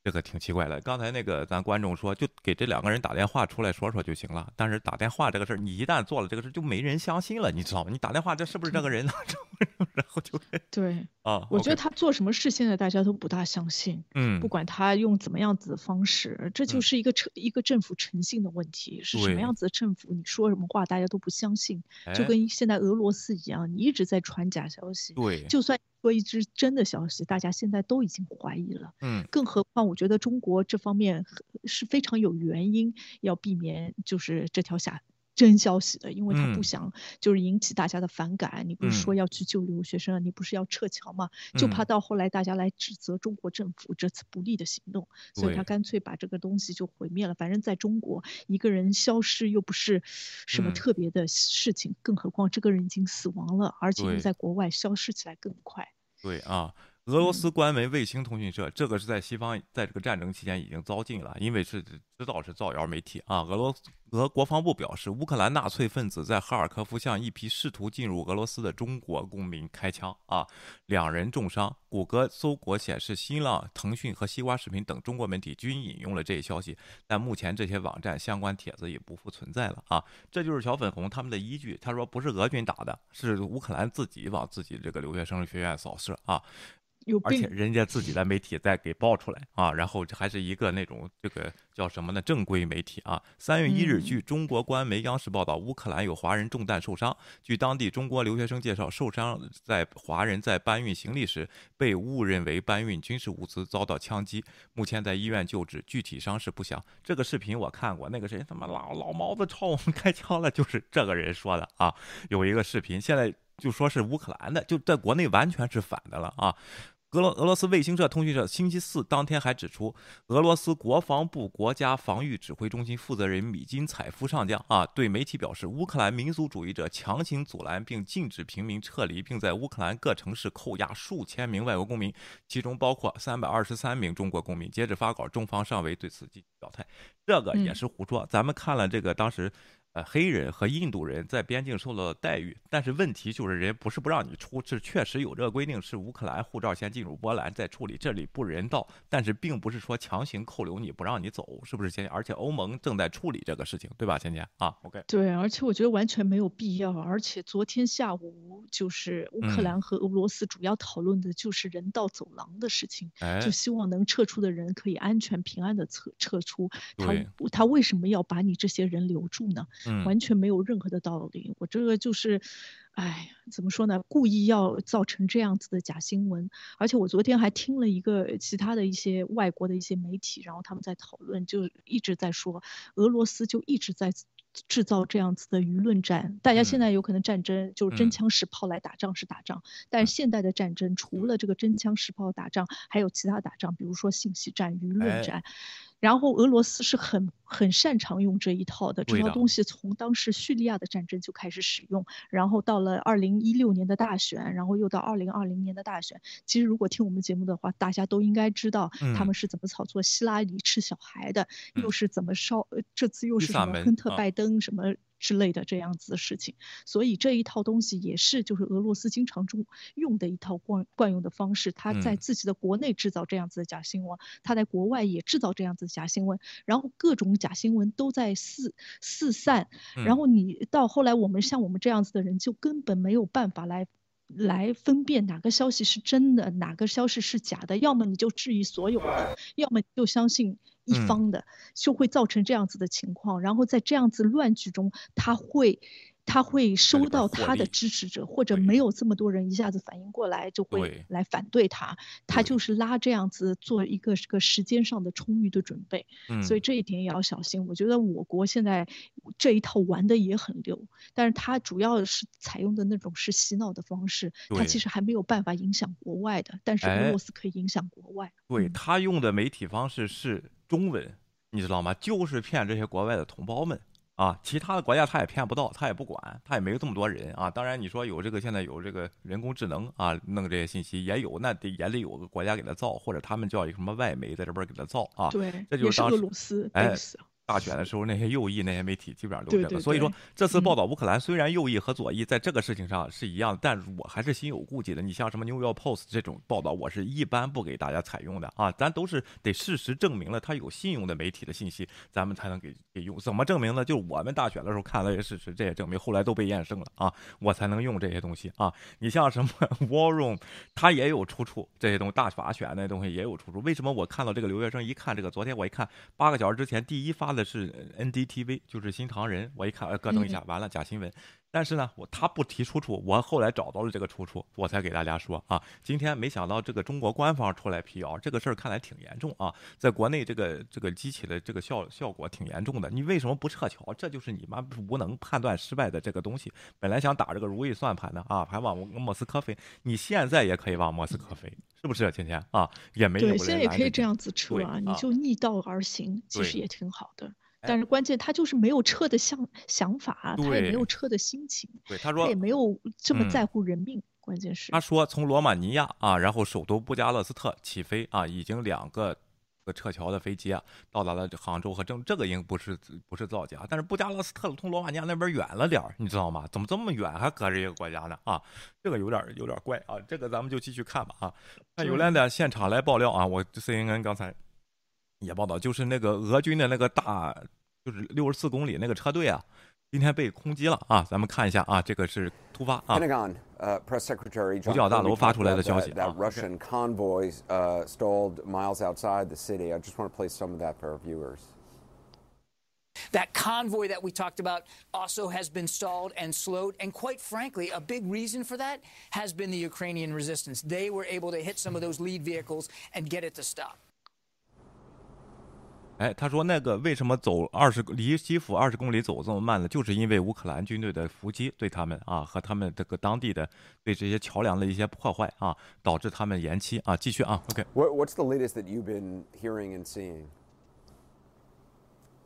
这个挺奇怪的。刚才那个咱观众说，就给这两个人打电话出来说说就行了。但是打电话这个事儿，你一旦做了这个事儿，就没人相信了，你知道吗？你打电话这是不是这个人呢？然后就对啊，我觉得他做什么事，现在大家都不大相信。嗯不管他用怎么样子的方式，这就嗯是一个诚、一个政府诚信的问题。是什么样子的政府，你说什么话大家都不相信，就哎跟现在俄罗斯一样，你一直在传假消息。对就算说一只真的消息，大家现在都已经怀疑了。嗯更何况，我觉得中国这方面是非常有原因要避免就是这条假真消息的，因为他不嗯想就是引起大家的反感。你不是说嗯要去救留学生，你不是要撤侨吗？就怕嗯到后来大家来指责中国政府这次不利的行动，所以他干脆把这个东西就毁灭了。反正在中国，一个人消失又不是什么嗯特别的事情，更何况这个人已经死亡了，而且又在国外消失起来更快。对啊，俄罗斯官媒卫星通讯社，这个是在西方在这个战争期间已经遭禁了，因为是知道是造谣媒体啊。俄罗俄国防部表示，乌克兰纳粹分子在哈尔科夫向一批试图进入俄罗斯的中国公民开枪啊，两人重伤。谷歌搜国显示，新浪、腾讯和西瓜视频等中国媒体均引用了这一消息，但目前这些网站相关帖子也不复存在了啊。这就是小粉红他们的依据，他说不是俄军打的，是乌克兰自己往自己这个留学生学院扫射啊。有而且人家自己的媒体再给爆出来啊，然后这还是一个那种这个叫什么呢？正规媒体啊。三月一日，嗯据中国官媒央视报道，乌克兰有华人中弹受伤。据当地中国留学生介绍，受伤在华人在搬运行李时被误认为搬运军事物资，遭到枪击，目前在医院救治，具体伤势不详。这个视频我看过，那个谁他妈老老毛子朝我们开枪了，就是这个人说的啊。有一个视频，现在就说是乌克兰的，就在国内完全是反的了啊。俄罗俄罗斯卫星社通讯社星期四当天还指出，俄罗斯国防部国家防御指挥中心负责人米金采夫上将啊对媒体表示，乌克兰民族主义者强行阻拦并禁止平民撤离，并在乌克兰各城市扣押数千名外国公民，其中包括三百二十三名中国公民。截止发稿，中方尚未对此进行表态。这个也是胡说。咱们看了这个当时。呃，黑人和印度人在边境受到待遇，但是问题就是人不是不让你出，是确实有这个规定，是乌克兰护照先进入波兰再处理，这里不人道，但是并不是说强行扣留你不让你走，是不是？芊芊？而且欧盟正在处理这个事情，对吧？芊芊啊，OK，对，而且我觉得完全没有必要。而且昨天下午就是乌克嗯兰和俄罗斯主要讨论的就是人道走廊的事情，哎就希望能撤出的人可以安全平安的撤撤出。他他为什么要把你这些人留住呢？嗯完全没有任何的道理。我这个就是，哎，怎么说呢？故意要造成这样子的假新闻。而且我昨天还听了一个其他的一些外国的一些媒体，然后他们在讨论，就一直在说俄罗斯就一直在。制造这样子的舆论战，大家现嗯在有可能战争就是真嗯枪实炮来打仗是打仗，但是现代的战争除了这个真枪实炮打仗，还有其他打仗，比如说信息战、舆论哎战，然后俄罗斯是很很擅长用这一套的，这套东西从当时叙利亚的战争就开始使用，然后到了二零一六年的大选，然后又到二零二零年的大选。其实如果听我们节目的话，大家都应该知道他嗯们是怎么炒作希拉里吃小孩的，又是怎么烧，呃这次又是什么亨特啊拜登什么。之类的这样子的事情，所以这一套东西也是就是俄罗斯经常中用的一套惯惯用的方式。他在嗯自己的国内制造这样子的假新闻，他在国外也制造这样子的假新闻，然后各种假新闻都在四四散，然嗯后你到后来我们像我们这样子的人就根本没有办法来。来分辨哪个消息是真的，哪个消息是假的，要么你就质疑所有的，要么你就相信一嗯方的，就会造成这样子的情况。然后在这样子乱局中，他会他会收到他的支持者，或者没有这么多人一下子反应过来，就会来反对他。他就是拉这样子做一个个时间上的充裕的准备，所以嗯这一点也要小心。我觉得我国现在这一套玩的也很溜，但是它主要是采用的那种是洗脑的方式，它其实还没有办法影响国外的，但是俄哎罗斯可以影响国外。对他用的媒体方式是中文，你知道吗？就是骗这些国外的同胞们啊，其他的国家他也骗不到，他也不管，他也没有这么多人啊。当然，你说有这个现在有这个人工智能啊，弄这些信息也有，那得也得有个国家给他造，或者他们叫一个什么外媒在这边给他造啊。对这就是俄当时罗斯哎 base 大选的时候，那些右翼那些媒体基本上都这个。所以说，这次报嗯道乌克兰虽然右翼和左翼在这个事情上是一样，但是我还是心有顾忌的。你像什么《New York Post》这种报道，我是一般不给大家采用的啊。咱都是得事实证明了它有信用的媒体的信息，咱们才能给给用。怎么证明呢？就是我们大选的时候看了这些事实，这也证明后来都被验证了啊，我才能用这些东西啊。你像什么 War Room，它也有出处，这些东西大法选那东西也有出处。为什么我看到这个留学生一看这个，昨天我一看八个小时之前第一发的是呃 NDTV，就是新唐人，我一看呃咯噔一下，完了假新闻。但是呢，我他不提出处，我后来找到了这个出处，我才给大家说啊。今天没想到这个中国官方出来辟谣，这个事儿看来挺严重啊，在国内这个这个激起的这个效效果挺严重的。你为什么不撤侨？这就是你妈无能判断失败的这个东西。本来想打这个如意算盘的啊，还往莫斯科飞，你现在也可以往莫斯科飞，是不是？芊芊啊，也没有对，人现在也可以这样子撤对啊，你啊就逆道而行，其实也挺好的。哎但是关键他就是没有撤的想想法，他也没有撤的心情，对他说他也没有这么嗯在乎人命。关键是他说，从罗马尼亚啊，然后首都布加勒斯特起飞啊，已经两个个撤侨的飞机啊，到达了杭州和郑，这个应不是不是造假，但是布加勒斯特从罗马尼亚那边远了点儿，你知道吗？怎么这么远还隔着一个国家呢？啊，这个有点有点怪啊，这个咱们就继续看吧啊。那有来的现场来爆料啊，我 CNN 刚才也报道，就是那个俄军的那个大，就是六十四公里那个车队啊，今天被空击了啊，咱们看一下啊，这个是突发啊。 Pentagon uh, Press Secretary 五 John 角大 Kirby 楼发 talked 出来的 about 消 that, 息 that 啊 Russian convoy uh, stalled miles outside the city. I just want to play some of that for our viewers. That convoy that we talked about also has been stalled and slowed. And quite frankly, a big reason for that has been the Ukrainian resistance. They were able to hit some of those lead vehicles and get it to stop. 哎，他说那个为什么走二十离基辅二十公里走这么慢呢？就是因为乌克兰军队的伏击对他们啊和他们这个当地的对这些桥梁的一些破坏啊，导致他们延期啊。继续啊，OK，What, what's the latest that you've been hearing and seeing?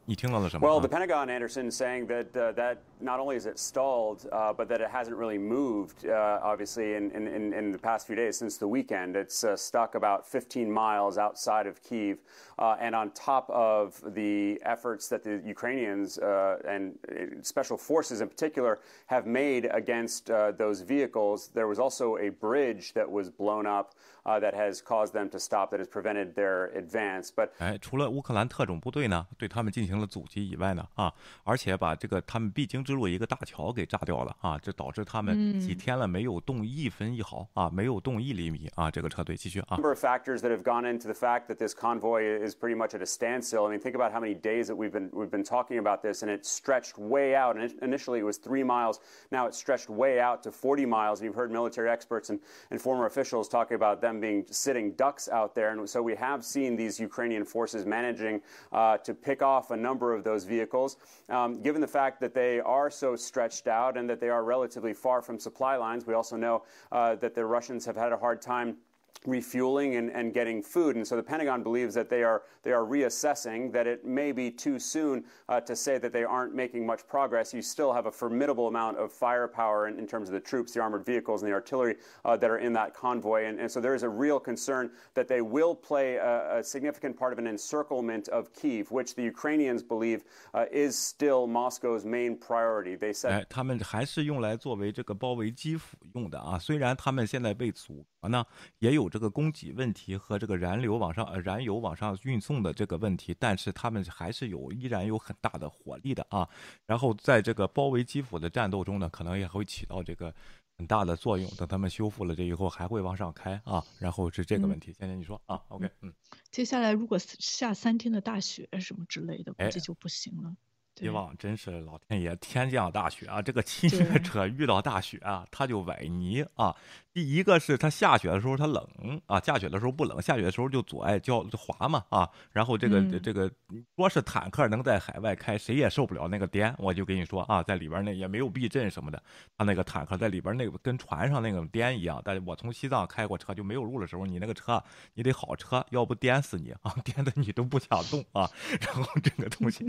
你听到了什么 Well, 啊 the Pentagon, Anderson, saying that uh, that not only is it stalled, uh, but that it hasn't really moved, uh, obviously, in, in, in, in the past few days since the weekend. It's uh, stuck about 15 miles outside of Kiev. Uh, and on top of the efforts that the Ukrainians uh, and uh, special forces in particular have made against uh, those vehicles, there was also a bridge that was blown up uh, that has caused them to stop, that has prevented their advance. But 哎，除了乌克兰特种部队呢对他们进行了阻击以外呢，啊，而且把这个他们必经之路一个大桥给炸掉了啊，这导致他们几嗯天了没有动一分一毫啊，没有动一厘米啊，这个车队继续啊。 number of factors that have gone into the fact that this convoy is pretty much at a standstill. I mean, think about how many days that we've been we've been talking about this, and it stretched way out. And initially, it was three miles. Now it's stretched way out to 40 miles. And you've heard military experts and, and former officials talking about them being sitting ducks out there. And so we have seen these Ukrainian forces managing uh, to pick off a number of those vehicles. Um, given the fact that they are so stretched out and that they are relatively far from supply lines, we also know uh, that the Russians have had a hard time refueling and, and getting food. And so the Pentagon believes that they are they are reassessing that it may be too soon uh, to say that they aren't making much progress. You still have a formidable amount of firepower in, in terms of the troops, the armored vehicles, and the artillery uh, that are in that convoy. And, and, so there is a real concern that they will play a, a, significant part of an encirclement of Kiev, which the Ukrainians believe uh, is still Moscow's main priority. They said，哎，他们还是用来作为这个包围基辅用的啊。虽然他们现在被阻 隔呢，也有这个供给问题和这个燃油往上呃燃油往上运送的这个问题，但是他们还是有依然有很大的火力的啊。然后在这个包围基辅的战斗中呢，可能也会起到这个很大的作用。等他们修复了这以后，还会往上开啊。然后是这个问题，倩倩你说啊，OK，嗯。接下来如果下三天的大雪什么之类的，估计就不行了。希望真是老天爷天降大雪啊！这个骑自行车遇到大雪啊，它就崴泥啊。第一个是它下雪的时候它冷啊，下雪的时候不冷，下雪的时候就阻碍交滑嘛啊。然后这个这个说是坦克能在海外开，谁也受不了那个颠。我就跟你说啊，在里边那也没有避震什么的，它那个坦克在里边那个跟船上那种颠一样。但是我从西藏开过车就没有路的时候，你那个车你得好车，要不颠死你啊，颠的你都不想动啊。然后这个东西，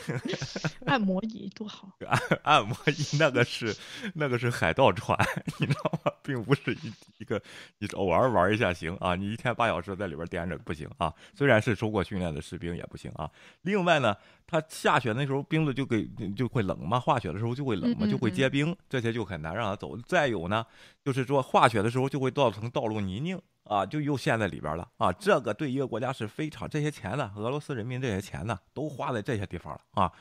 按摩椅多好，按 按摩椅那个是那个是海盗船，你知道吗？并不是。一一个，你偶尔玩一下行啊，你一天八小时在里边颠着不行啊。虽然是受过训练的士兵也不行啊。另外呢，他下雪那时候冰子就给就会冷嘛，化雪的时候就会冷嘛，就会结冰，这些就很难让他走。再有呢，就是说化雪的时候就会造成道路泥泞啊，就又陷在里边了啊。这个对一个国家是非常这些钱呢，俄罗斯人民这些钱呢，都花在这些地方了啊。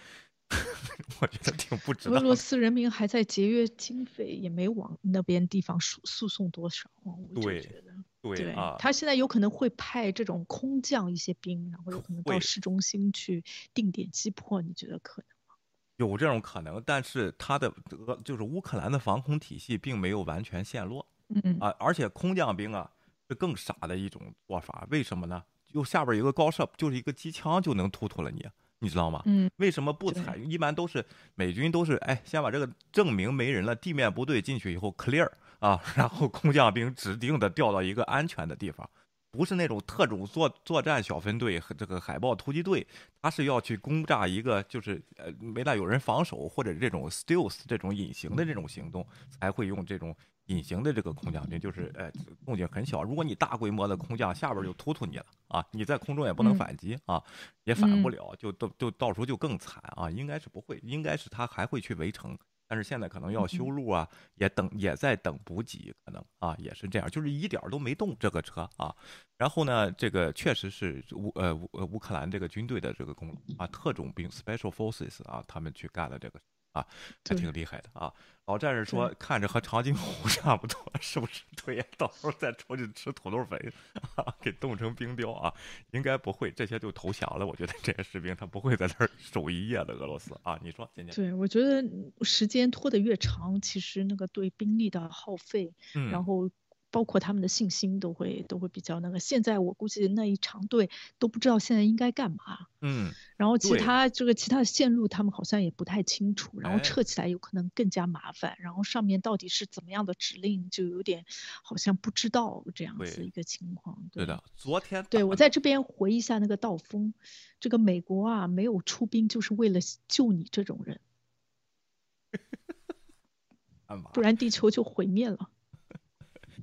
我觉得挺不值。俄罗斯人民还在节约经费，也没往那边地方诉诉讼多少。我对，觉得对啊，他现在有可能会派这种空降一些兵，然后有可能到市中心去定点击破。你觉得可能吗？有这种可能，但是他的俄就是乌克兰的防空体系并没有完全陷落。嗯啊，而且空降兵啊是更傻的一种做法。为什么呢？就下边有个高射，就是一个机枪就能突突了你。你知道吗？嗯，为什么不采用？一般都是美军都是哎，先把这个证明没人了，地面部队进去以后 clear 啊，然后空降兵指定的调到一个安全的地方，不是那种特种作作战小分队和这个海豹突击队，他是要去攻炸一个就是呃没大有人防守或者这种 stealth 这种隐形的这种行动才会用这种。隐形的这个空降兵就是，呃，动静很小。如果你大规模的空降，下边就突突你了啊！你在空中也不能反击啊，也反不了，就都就到时候就更惨啊！应该是不会，应该是他还会去围城，但是现在可能要修路啊，也等也在等补给，可能啊也是这样，就是一点都没动这个车啊。然后呢，这个确实是乌呃乌乌克兰这个军队的这个功劳啊，特种兵 （Special Forces） 啊，他们去干了这个。啊，还挺厉害的啊！老战士说，看着和长津湖差不多，是不是？对，到时候再出去吃土豆粉，给冻成冰雕啊！应该不会，这些就投降了。我觉得这些士兵他不会在那儿 守一夜的。俄罗斯啊，你说，今天对，我觉得时间拖得越长，其实那个对兵力的耗费，然后。包括他们的信心都会都会比较那个。现在我估计那一长队都不知道现在应该干嘛。嗯。然后其他这个其他的线路他们好像也不太清楚，然后撤起来有可能更加麻烦。然后上面到底是怎么样的指令，就有点好像不知道这样子一个情况。对的，昨天对我在这边回忆一下那个道风，这个美国啊没有出兵就是为了救你这种人，不然地球就毁灭了。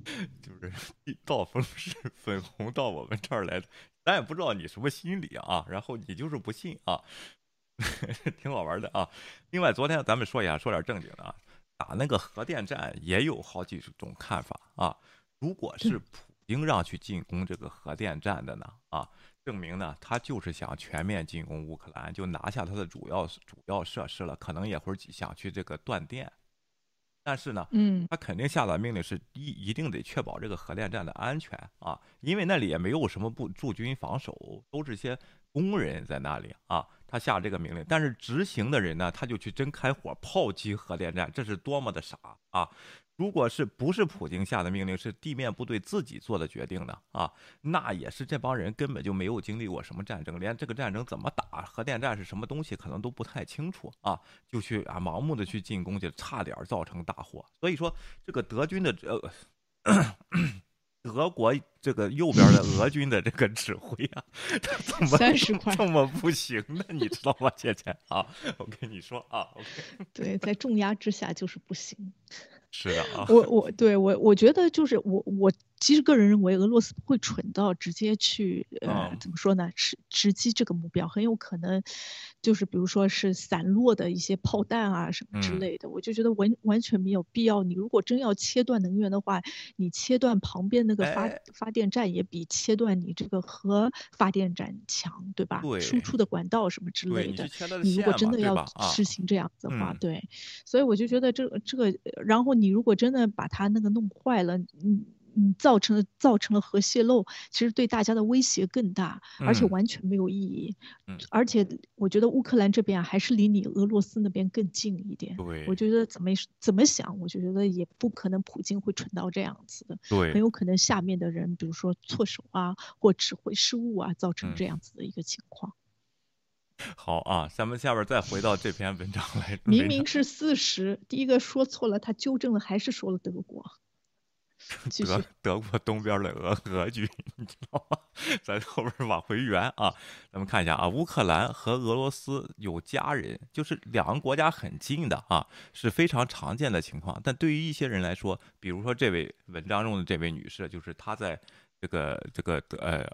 就是一道风是粉红到我们这儿来的，咱也不知道你什么心理啊。然后你就是不信啊，挺好玩的啊。另外，昨天咱们说一下，说点正经的啊。打那个核电站也有好几种看法啊。如果是普京让去进攻这个核电站的呢啊，证明呢他就是想全面进攻乌克兰，就拿下他的主要主要设施了，可能也会想去这个断电。但是呢，嗯，他肯定下达命令是一一定得确保这个核电站的安全啊，因为那里也没有什么不驻军防守，都是些工人在那里啊。他下这个命令，但是执行的人呢，他就去真开火炮击核电站，这是多么的傻啊！如果是不是普京下的命令，是地面部队自己做的决定的？啊，那也是这帮人根本就没有经历过什么战争，连这个战争怎么打，核电站是什么东西，可能都不太清楚啊，就去啊盲目的去进攻，就差点造成大祸。所以说，这个德军的呃，德国这个右边的俄军的这个指挥啊，他怎么三十块这么不行呢？你知道吗，姐姐啊？我跟你说啊对，在重压之下就是不行。是的啊，我我对我我觉得就是我我其实个人认为俄罗斯不会蠢到直接去呃怎么说呢直直击这个目标，很有可能就是比如说是散落的一些炮弹啊什么之类的，我就觉得完完全没有必要。你如果真要切断能源的话，你切断旁边那个发发电站也比切断你这个核发电站强，对吧？对，输出的管道什么之类的，你如果真的要实行这样子的话，对，所以我就觉得这个这个，然后。你如果真的把它那个弄坏了，你你造成了造成了核泄漏，其实对大家的威胁更大，而且完全没有意义。嗯，而且我觉得乌克兰这边啊，还是离你俄罗斯那边更近一点。对，我觉得怎么怎么想，我就觉得也不可能普京会蠢到这样子的。对，很有可能下面的人，比如说错手啊，或指挥失误啊，造成这样子的一个情况。好啊，咱们下边再回到这篇文章来。明明是四十，第一个说错了，他纠正了，还是说了德国。德德国东边的俄俄军，你知道吗？咱后边往回圆啊，咱们看一下啊，乌克兰和俄罗斯有家人，就是两个国家很近的啊，是非常常见的情况。但对于一些人来说，比如说这位文章中的这位女士，就是她在这个这个呃。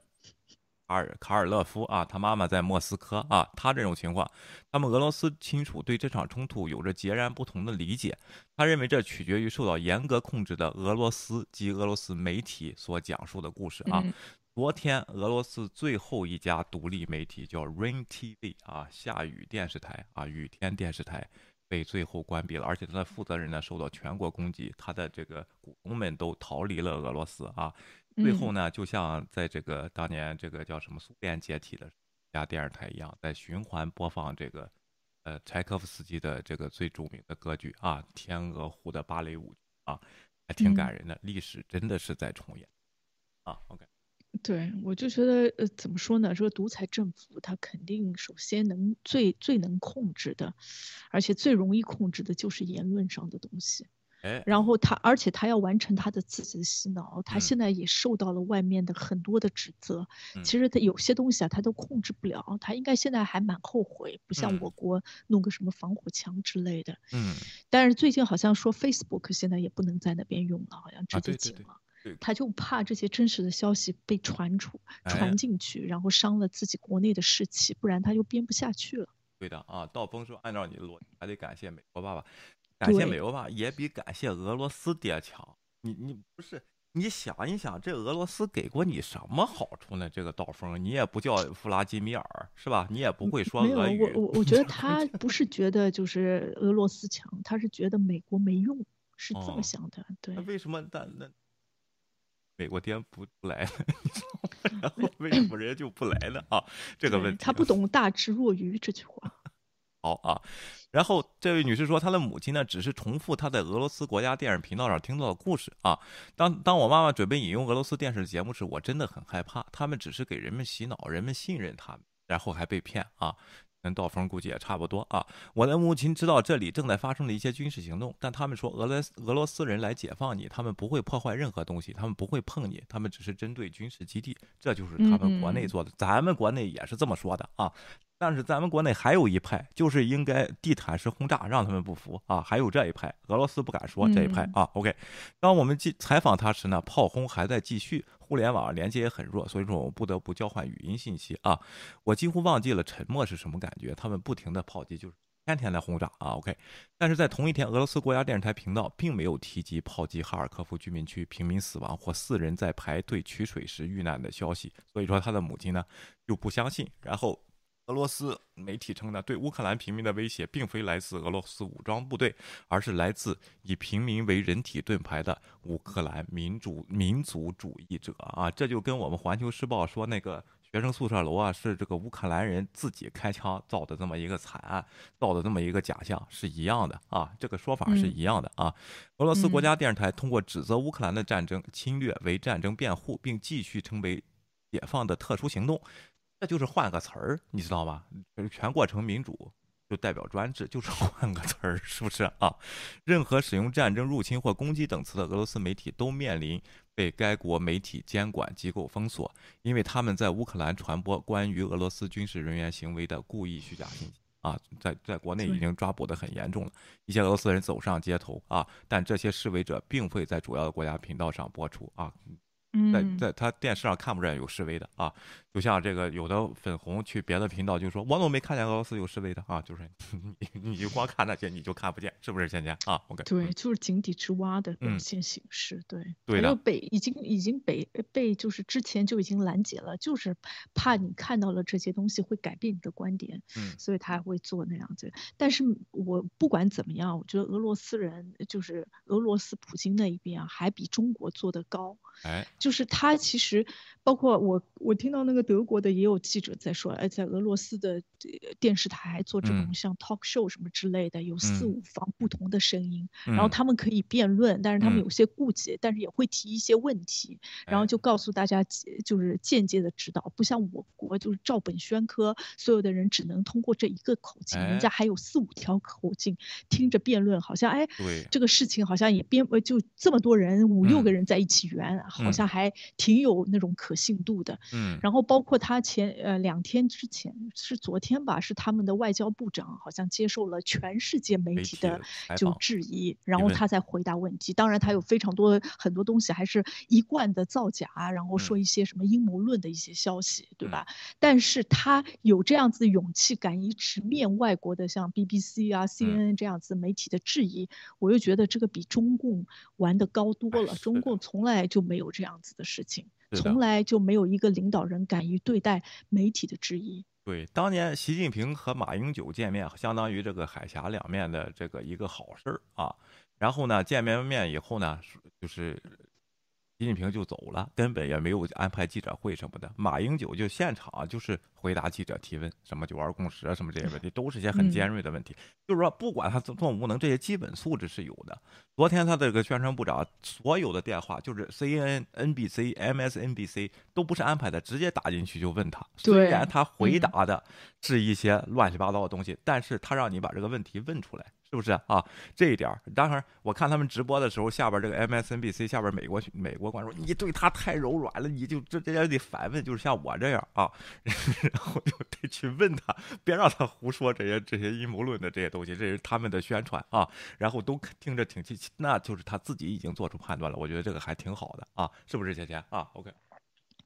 卡尔卡尔勒夫啊，他妈妈在莫斯科啊，他这种情况，他们俄罗斯亲属对这场冲突有着截然不同的理解。他认为这取决于受到严格控制的俄罗斯及俄罗斯媒体所讲述的故事啊。昨天，俄罗斯最后一家独立媒体叫 Rain TV 啊，下雨电视台啊，雨天电视台被最后关闭了，而且它的负责人呢受到全国攻击，他的这个股东们都逃离了俄罗斯啊。最后呢，就像在这个当年这个叫什么苏联解体的家电视台一样，在循环播放这个呃柴可夫斯基的这个最著名的歌剧啊《天鹅湖的芭蕾舞》啊，还挺感人的。历史真的是在重演啊。OK，对我就觉得呃怎么说呢？这个独裁政府它肯定首先能最最能控制的，而且最容易控制的就是言论上的东西。然后他，而且他要完成他的自己的洗脑，他现在也受到了外面的很多的指责。其实他有些东西啊，他都控制不了。他应该现在还蛮后悔，不像我国弄个什么防火墙之类的。嗯。但是最近好像说 Facebook 现在也不能在那边用了，好像直接禁了。他就怕这些真实的消息被传出、传进去，然后伤了自己国内的士气，不然他就编不下去了。对的啊，道峰说，按照你的逻辑，还得感谢美国爸爸。感谢美国吧，也比感谢俄罗斯爹强。你你不是你想一想，这俄罗斯给过你什么好处呢？这个道风，你也不叫弗拉基米尔是吧？你也不会说俄语。我我我觉得他 不是觉得就是俄罗斯强，他是觉得美国没用，是这么想的。对。那为什么那那美国爹不不来呢？然后为什么人家就不来呢？啊，这个问题。他不懂大智若愚这句话。好啊，然后这位女士说，她的母亲呢，只是重复她在俄罗斯国家电视频道上听到的故事啊。当当我妈妈准备引用俄罗斯电视节目时，我真的很害怕，他们只是给人们洗脑，人们信任他们，然后还被骗啊。跟道峰估计也差不多啊。我的母亲知道这里正在发生的一些军事行动，但他们说俄罗俄罗斯人来解放你，他们不会破坏任何东西，他们不会碰你，他们只是针对军事基地，这就是他们国内做的。咱们国内也是这么说的啊。但是咱们国内还有一派，就是应该地毯式轰炸，让他们不服啊！还有这一派，俄罗斯不敢说这一派啊。OK，当我们记采访他时呢，炮轰还在继续，互联网连接也很弱，所以说我不得不交换语音信息啊。我几乎忘记了沉默是什么感觉，他们不停的炮击，就是天天在轰炸啊。OK，但是在同一天，俄罗斯国家电视台频道并没有提及炮击哈尔科夫居民区平民死亡或四人在排队取水时遇难的消息，所以说他的母亲呢就不相信，然后。俄罗斯媒体称呢，对乌克兰平民的威胁并非来自俄罗斯武装部队，而是来自以平民为人体盾牌的乌克兰民主民族主义者啊！这就跟我们《环球时报》说那个学生宿舍楼啊是这个乌克兰人自己开枪造的这么一个惨案，造的这么一个假象是一样的啊！这个说法是一样的啊！俄罗斯国家电视台通过指责乌克兰的战争侵略为战争辩护，并继续称为解放的特殊行动。这就是换个词儿，你知道吧？全过程民主就代表专制，就是换个词儿，是不是啊？任何使用战争、入侵或攻击等词的俄罗斯媒体都面临被该国媒体监管机构封锁，因为他们在乌克兰传播关于俄罗斯军事人员行为的故意虚假信息啊，在在国内已经抓捕的很严重了，一些俄罗斯人走上街头啊，但这些示威者并未在主要的国家频道上播出啊。在在他电视上看不见有示威的啊，就像这个有的粉红去别的频道就说我怎么没看见俄罗斯有示威的啊？就是 你你就光看那些你就看不见，是不是芊芊啊？OK，对，就是井底之蛙的表现形式，对，对的。北已经已经被被就是之前就已经拦截了，就是怕你看到了这些东西会改变你的观点，嗯，所以他会做那样子。但是我不管怎么样，我觉得俄罗斯人就是俄罗斯普京那一边啊，还比中国做得高，哎。就是他其实，包括我，我听到那个德国的也有记者在说，哎，在俄罗斯的电视台做这种像 talk show 什么之类的，有四五方不同的声音，然后他们可以辩论，但是他们有些顾忌，但是也会提一些问题，然后就告诉大家，就是间接的指导，不像我国就是照本宣科，所有的人只能通过这一个口径，人家还有四五条口径，听着辩论，好像哎，这个事情好像也辩呃就这么多人五六个人在一起圆，好像。还挺有那种可信度的，嗯，然后包括他前呃两天之前是昨天吧，是他们的外交部长好像接受了全世界媒体的就质疑，然后他在回答问题。当然他有非常多很多东西还是一贯的造假，然后说一些什么阴谋论的一些消息，对吧？但是他有这样子的勇气，敢于直面外国的像 BBC 啊、CNN 这样子媒体的质疑，我又觉得这个比中共玩的高多了。中共从来就没有这样。子的事情，从来就没有一个领导人敢于对待媒体的质疑。对，当年习近平和马英九见面，相当于这个海峡两面的这个一个好事儿啊。然后呢，见面面以后呢，就是。习近平就走了，根本也没有安排记者会什么的。马英九就现场就是回答记者提问，什么九二共识啊，什么这些问题，都是些很尖锐的问题。就是说，不管他做做无能，这些基本素质是有的。昨天他这个宣传部长所有的电话，就是 C N N B C M S N B C 都不是安排的，直接打进去就问他。虽然他回答的是一些乱七八糟的东西，但是他让你把这个问题问出来。是不是啊？这一点，当然，我看他们直播的时候，下边这个 MSNBC 下边美国美国观众，你对他太柔软了，你就这这也得反问，就是像我这样啊，然后就得去问他，别让他胡说这些这些阴谋论的这些东西，这是他们的宣传啊，然后都听着挺气，那就是他自己已经做出判断了，我觉得这个还挺好的啊，是不是，姐姐啊？OK。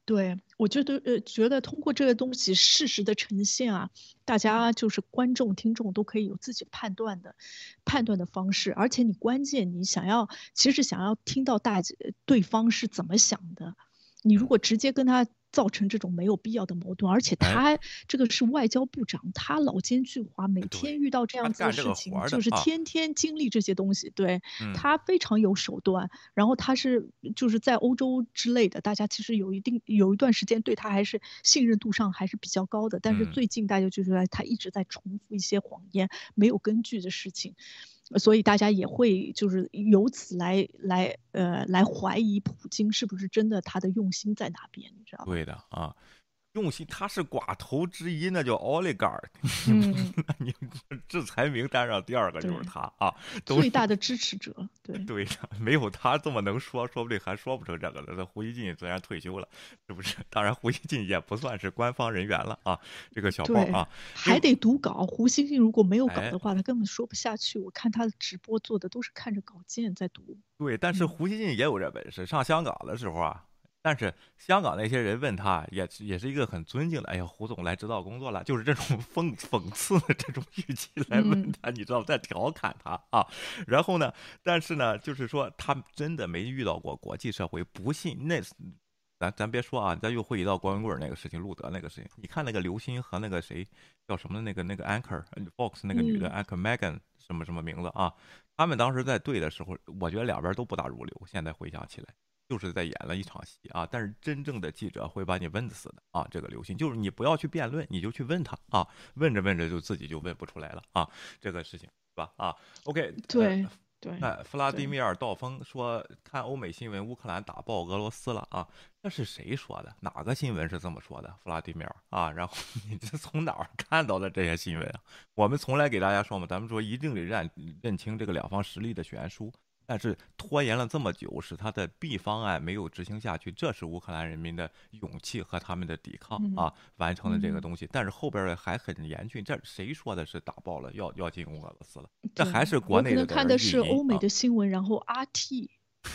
对，我觉得呃，觉得通过这个东西事实的呈现啊，大家就是观众、听众都可以有自己判断的判断的方式，而且你关键你想要，其实想要听到大对方是怎么想的，你如果直接跟他。造成这种没有必要的矛盾，而且他这个是外交部长，他老奸巨猾，每天遇到这样子的事情，就是天天经历这些东西，对他非常有手段。然后他是就是在欧洲之类的，大家其实有一定有一段时间对他还是信任度上还是比较高的，但是最近大家就觉得他一直在重复一些谎言、没有根据的事情。所以大家也会就是由此来来呃来怀疑普京是不是真的他的用心在哪边，你知道吗？对的啊。用心，他是寡头之一，那叫奥利 r 嗯，你制裁名单上第二个就是他啊，最大的支持者。对对的，没有他这么能说，说不定还说不成这个了。那胡锡进虽然退休了，是不是？当然，胡锡进也不算是官方人员了啊。这个小报啊，还得读稿。胡锡进如果没有稿的话，他根本说不下去。我看他的直播做的都是看着稿件在读。对，但是胡锡进也有这本事。上香港的时候啊。但是香港那些人问他，也也是一个很尊敬的。哎呀，胡总来指导工作了，就是这种讽讽刺的这种语气来问他，你知道，在调侃他啊。然后呢，但是呢，就是说他真的没遇到过国际社会不信那，咱咱别说啊，咱又回忆到郭文贵那个事情，路德那个事情。你看那个刘鑫和那个谁叫什么那个那个 anchor Fox 那个女的 anchor Megan 什么什么名字啊？他们当时在对的时候，我觉得两边都不大入流。现在回想起来。就是在演了一场戏啊，但是真正的记者会把你问死的啊！这个刘鑫就是你不要去辩论，你就去问他啊，问着问着就自己就问不出来了啊，这个事情是吧？啊，OK，对对。哎，弗拉迪米尔·道峰说看欧美新闻，乌克兰打爆俄罗斯了啊，那是谁说的？哪个新闻是这么说的？弗拉迪米尔啊，然后你这从哪儿看到的这些新闻啊？我们从来给大家说嘛，咱们说一定得认认清这个两方实力的悬殊。但是拖延了这么久，使他的 B 方案没有执行下去，这是乌克兰人民的勇气和他们的抵抗啊完成了这个东西。但是后边的还很严峻，这谁说的是打爆了要要进攻俄罗斯了？这还是国内的。看的是欧美的新闻，然后 RT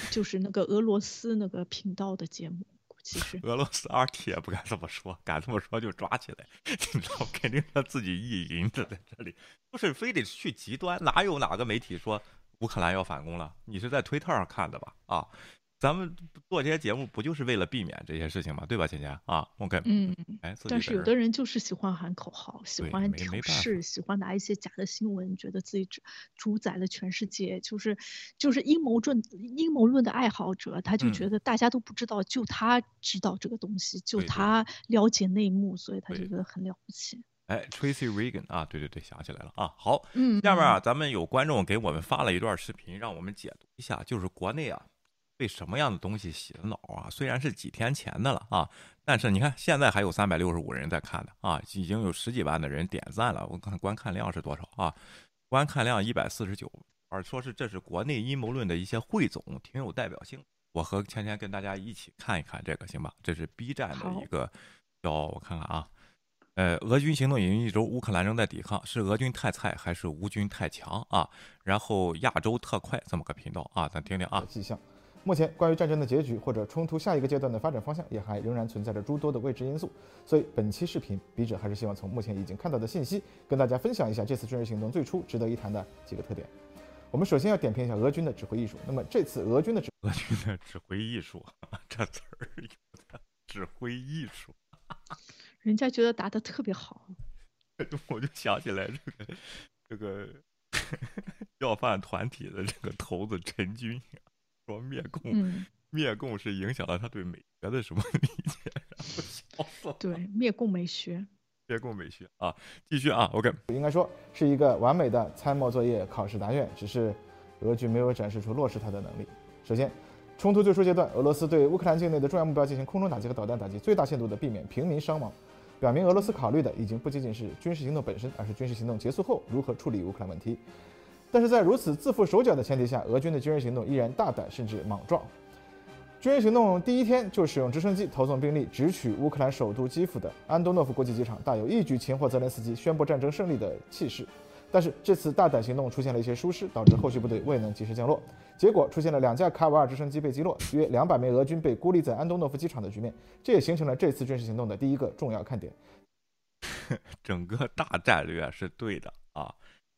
就是那个俄罗斯那个频道的节目。其实俄罗斯 RT 也不敢这么说，敢这么说就抓起来，你知道，肯定他自己意淫的在这里，不是非得去极端，哪有哪个媒体说？乌克兰要反攻了，你是在推特上看的吧？啊，咱们做这些节目不就是为了避免这些事情吗？对吧，芊芊啊？OK，嗯，哎，但是有的人就是喜欢喊口号，喜欢挑事，喜欢拿一些假的新闻，觉得自己主主宰了全世界，就是就是阴谋论阴谋论的爱好者，他就觉得大家都不知道，就他知道这个东西，就他了解内幕，所以他就觉得很了不起。哎，Tracy Regan 啊，对对对，想起来了啊。好，嗯，下面啊，咱们有观众给我们发了一段视频，让我们解读一下，就是国内啊，被什么样的东西洗了脑啊？虽然是几天前的了啊，但是你看现在还有三百六十五人在看的啊，已经有十几万的人点赞了。我看观看量是多少啊？观看量一百四十九，而说是这是国内阴谋论的一些汇总，挺有代表性。我和芊芊跟大家一起看一看这个，行吧？这是 B 站的一个，叫我看看啊。呃，俄军行动已经一周，乌克兰仍在抵抗，是俄军太菜还是乌军太强啊？然后亚洲特快这么个频道啊，咱听听啊。迹象，目前关于战争的结局或者冲突下一个阶段的发展方向，也还仍然存在着诸多的未知因素。所以本期视频，笔者还是希望从目前已经看到的信息，跟大家分享一下这次军事行动最初值得一谈的几个特点。我们首先要点评一下俄军的指挥艺术。那么这次俄军的指俄军的指挥艺术，这词儿有的指挥艺术。人家觉得答的特别好，我就想起来这个这个 要饭团体的这个头子陈军说灭共，灭共是影响了他对美学的什么理解？笑死了。对，灭共美学，灭共美学啊，继续啊，OK，应该说是一个完美的参谋作业考试答卷，只是俄军没有展示出落实它的能力。首先。冲突最初阶段，俄罗斯对乌克兰境内的重要目标进行空中打击和导弹打击，最大限度地避免平民伤亡，表明俄罗斯考虑的已经不仅仅是军事行动本身，而是军事行动结束后如何处理乌克兰问题。但是在如此自负手脚的前提下，俄军的军事行动依然大胆甚至莽撞。军事行动第一天就使用直升机投送兵力直取乌克兰首都基辅的安东诺夫国际机场，大有一举擒获泽连斯基、宣布战争胜利的气势。但是这次大胆行动出现了一些疏失，导致后续部队未能及时降落，结果出现了两架卡瓦尔直升机被击落，约两百枚俄军被孤立在安东诺夫机场的局面。这也形成了这次军事行动的第一个重要看点。整个大战略是对的啊，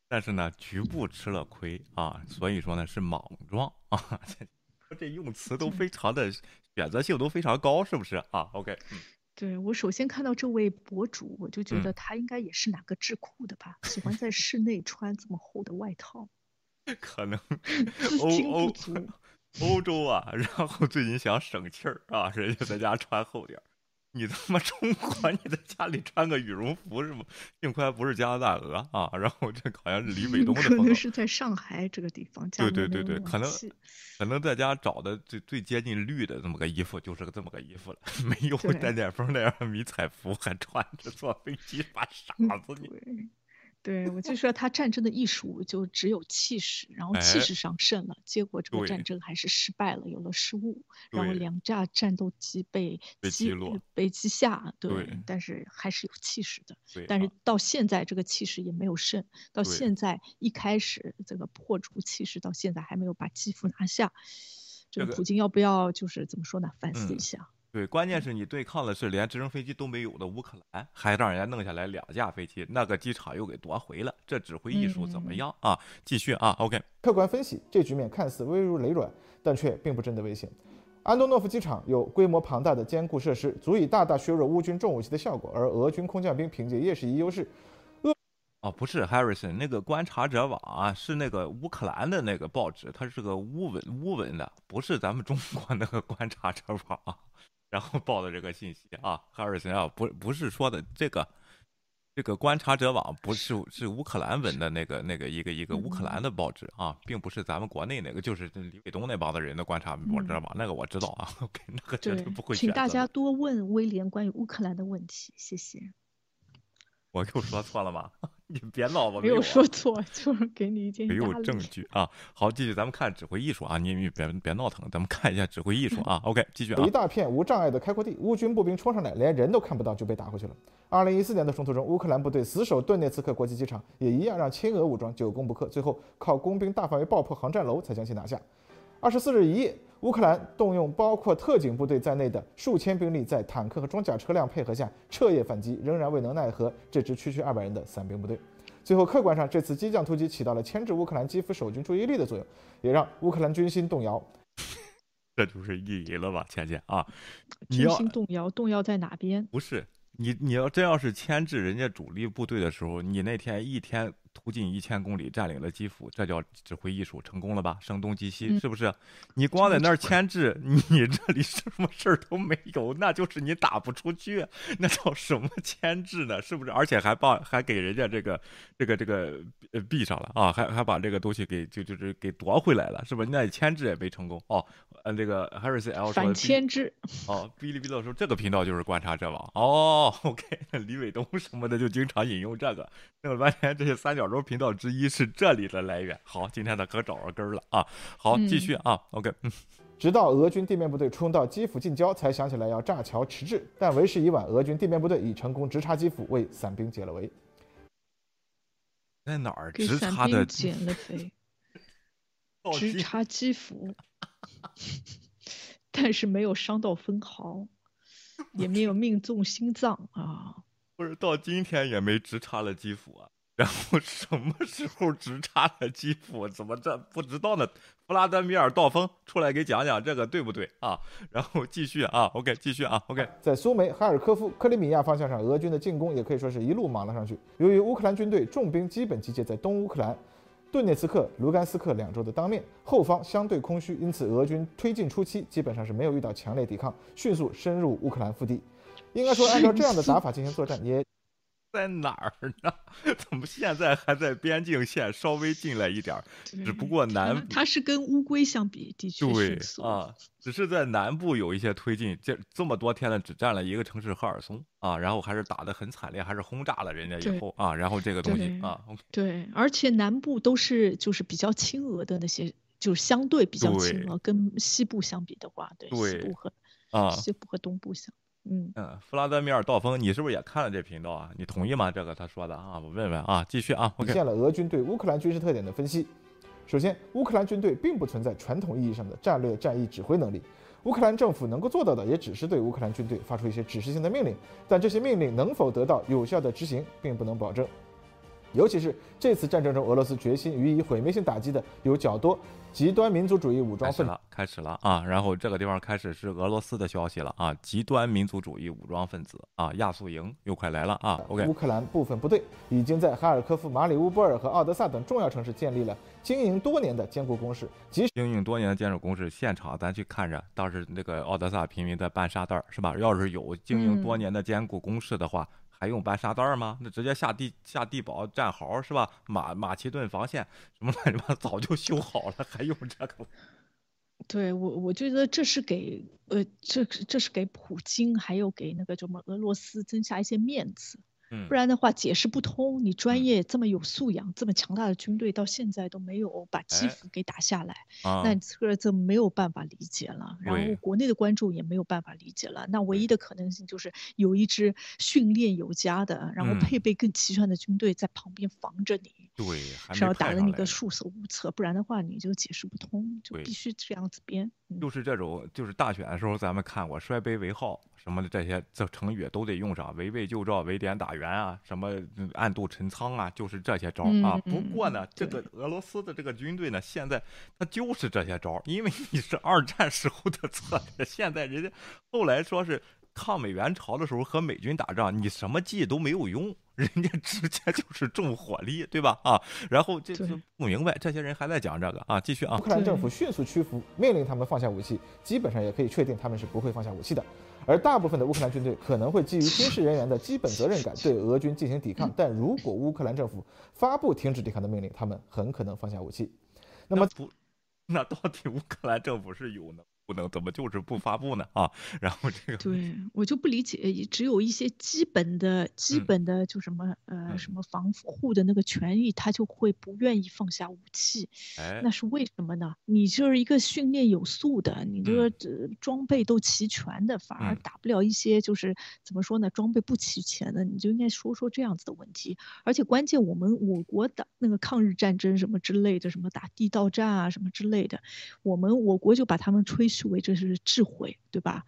但是呢，局部吃了亏啊，所以说呢是莽撞啊。这用词都非常的选择性都非常高，是不是啊？OK，嗯。对我首先看到这位博主，我就觉得他应该也是哪个智库的吧，喜欢在室内穿这么厚的外套，可能 欧欧 欧洲啊，然后最近想省气儿啊，人家在家穿厚点儿。你他妈中国，你在家里穿个羽绒服是不？幸亏不是加拿大鹅啊，然后这好像是李伟东的可能是在上海这个地方，对对对对，可能可能在家找的最最接近绿的这么个衣服，就是个这么个衣服了，没有带点峰那样的迷彩服，还穿着坐飞机，把傻子你。对，我就说他战争的艺术就只有气势，然后气势上胜了，结果这个战争还是失败了，有了失误，然后两架战斗机被击落、被击下，对，但是还是有气势的。但是到现在这个气势也没有胜，到现在一开始这个破除气势，到现在还没有把基辅拿下，这个普京要不要就是怎么说呢？反思一下。对，关键是你对抗的是连直升飞机都没有的乌克兰，还让人家弄下来两架飞机，那个机场又给夺回了，这指挥艺术怎么样啊？继续啊，OK。客观分析，这局面看似危如累卵，但却并不真的危险。安东诺夫机场有规模庞大的坚固设施，足以大大削弱乌军重武器的效果，而俄军空降兵凭借夜视仪优势，俄哦不是 Harrison 那个观察者网啊，是那个乌克兰的那个报纸，它是个乌文乌文的，不是咱们中国那个观察者网。然后报的这个信息啊，哈尔森啊，不不是说的这个，这个观察者网不是是乌克兰文的那个那个一个一个乌克兰的报纸啊，并不是咱们国内那个，就是李伟东那帮子人的观察报纸网，那个我知道啊，那个绝对不会。请大家多问威廉关于乌克兰的问题，谢谢。我又说错了吗？你别闹，吧没有说 错，就是给你一件没有证据啊。好，继续，咱们看指挥艺术啊，你你别别闹腾，咱们看一下指挥艺术啊。OK，继续啊。一大片无障碍的开阔地，乌军步兵冲上来，连人都看不到就被打回去了。二零一四年的冲突中，乌克兰部队死守顿涅茨克国际机场，也一样让亲俄武装久攻不克，最后靠工兵大范围爆破航站楼才将其拿下。二十四日一夜，乌克兰动用包括特警部队在内的数千兵力，在坦克和装甲车辆配合下彻夜反击，仍然未能奈何这支区区二百人的散兵部队。最后，客观上，这次激将突击起到了牵制乌克兰基辅守军注意力的作用，也让乌克兰军心动摇。这就是意义了吧，倩倩啊？军心动摇，动摇在哪边？不是你，你要真要是牵制人家主力部队的时候，你那天一天。突进一千公里，占领了基辅，这叫指挥艺术，成功了吧？声东击西，是不是？你光在那儿牵制，你这里什么事儿都没有，那就是你打不出去，那叫什么牵制呢？是不是？而且还把还给人家这个这个这个呃闭上了啊，还还把这个东西给就就是给夺回来了，是不是？那牵制也没成功哦。呃，这个 Harris L 说反牵制哦，哔哩哔哩说这个频道就是观察者网哦。OK，李伟东什么的就经常引用这个，弄了半天这些三角。轴频道之一是这里的来源。好，今天的可找着根儿了啊！好，继续啊。OK，直到俄军地面部队冲到基辅近郊，才想起来要炸桥迟滞，但为时已晚。俄军地面部队已成功直插基辅，为伞兵解了围。在哪儿直插的？减了肥。直插基辅，但是没有伤到分毫，也没有命中心脏啊！不是到今天也没直插了基辅啊！然后什么时候直插了基辅？怎么这不知道呢？弗拉德米尔·道峰出来给讲讲这个对不对啊？然后继续啊，OK，继续啊，OK。在苏梅、哈尔科夫、克里米亚方向上，俄军的进攻也可以说是一路莽了上去。由于乌克兰军队重兵基本集结在东乌克兰、顿涅茨克、卢甘斯克两州的当面，后方相对空虚，因此俄军推进初期基本上是没有遇到强烈抵抗，迅速深入乌克兰腹地。应该说，按照这样的打法进行作战，也。在哪儿呢？怎么现在还在边境线稍微进来一点儿？只不过南它是跟乌龟相比，的确对啊，只是在南部有一些推进。这这么多天了，只占了一个城市赫尔松啊，然后还是打的很惨烈，还是轰炸了人家以后啊，然后这个东西啊，对，而且南部都是就是比较亲俄的那些，就是相对比较亲俄，跟西部相比的话，对西部和啊西部和东部相。嗯嗯，弗拉德米尔·道峰，你是不是也看了这频道啊？你同意吗？这个他说的啊，我问问啊，继续啊。体现了俄军对乌克兰军事特点的分析。首先，乌克兰军队并不存在传统意义上的战略战役指挥能力，乌克兰政府能够做到的也只是对乌克兰军队发出一些指示性的命令，但这些命令能否得到有效的执行，并不能保证。尤其是这次战争中，俄罗斯决心予以毁灭性打击的有较多。极端民族主义武装分子开始了啊，然后这个地方开始是俄罗斯的消息了啊，极端民族主义武装分子啊，亚速营又快来了啊。OK，乌克兰部分部队已经在哈尔科夫、马里乌波尔和奥德萨等重要城市建立了经营多年的坚固工事。即经营多年的坚固工事，现场咱去看着，当时那个奥德萨平民在搬沙袋是吧？要是有经营多年的坚固工事的话。还用搬沙袋吗？那直接下地下地堡战壕是吧？马马其顿防线什么乱七八糟早就修好了，还用这个？对我，我觉得这是给呃，这这是给普京还有给那个什么俄罗斯增加一些面子。不然的话解释不通。你专业这么有素养、这么强大的军队，到现在都没有把基辅给打下来，那这这没有办法理解了。然后国内的观众也没有办法理解了。那唯一的可能性就是有一支训练有加的，然后配备更齐全的军队在旁边防着你。对，是要打的你个束手无策。不然的话，你就解释不通，就必须这样子编。就是这种，就是大选的时候咱们看过“摔杯为号”什么的这些这成语都得用上，“围魏救赵”“围点打援”啊，什么“暗度陈仓”啊，就是这些招啊。不过呢，这个俄罗斯的这个军队呢，现在他就是这些招，因为你是二战时候的策略，现在人家后来说是。抗美援朝的时候和美军打仗，你什么计都没有用，人家直接就是重火力，对吧？啊，然后这是不明白，这些人还在讲这个啊，继续啊。乌克兰政府迅速屈服，命令他们放下武器，基本上也可以确定他们是不会放下武器的。而大部分的乌克兰军队可能会基于军事人员的基本责任感对俄军进行抵抗，但如果乌克兰政府发布停止抵抗的命令，他们很可能放下武器。那么不，那到底乌克兰政府是有能不能，怎么就是不发布呢？啊，然后这个对我就不理解，只有一些基本的、基嗯本的就什么呃什么防护的那个权益，他就会不愿意放下武器。哎那是为什么呢？你就是一个训练有素的，你这个嗯呃装备都齐全的，反而嗯打不了一些就是怎么说呢，装备不齐全的，你就应该说说这样子的问题。而且关键，我们我国的那个抗日战争什么之类的，什么打地道战啊什么之类的，我们我国就把他们吹这是智慧，对吧？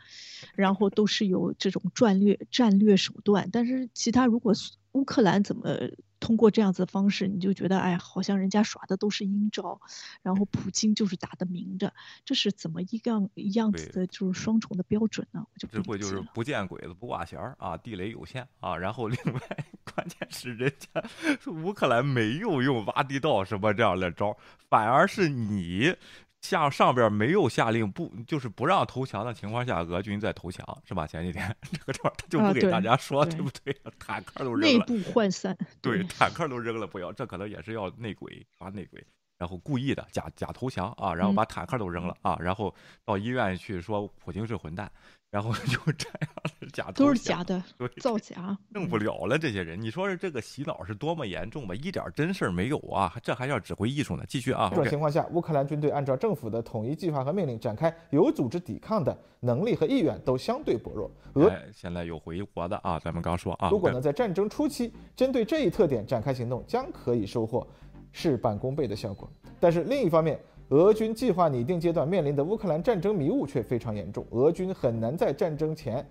然后都是有这种战略战略手段，但是其他如果是乌克兰怎么通过这样子的方式，你就觉得哎，好像人家耍的都是阴招，然后普京就是打的明着，这是怎么一样一样子的，就是双重的标准呢？我就不智慧就是不见鬼子不挂弦儿啊，地雷有限啊。然后另外，关键是人家乌克兰没有用挖地道什么这样的招，反而是你。像上边没有下令不就是不让投降的情况下，俄军在投降是吧？前几天 这个地方他就不给大家说，对对不对？坦克都扔了，内部涣散，对，坦克都扔了，不要，这可能也是要内鬼抓内鬼，然后故意的假假投降啊，然后嗯把坦克都扔了啊，然后到医院去说普京是混蛋，然后就这样的假都是假的对，造假。弄不了了，这些人，你说是这个洗脑是多么严重吧？一点真事儿没有啊，这还要指挥艺术呢。继续啊，这种情况下，乌克兰军队按照政府的统一计划和命令展开有组织抵抗的能力和意愿都相对薄弱。俄哎，现在有回国的啊，咱们刚说啊，如果呢在战争初期针对这一特点展开行动，将可以收获事半功倍的效果。但是另一方面，俄军计划拟定阶段面临的乌克兰战争迷雾却非常严重，俄军很难在战争前。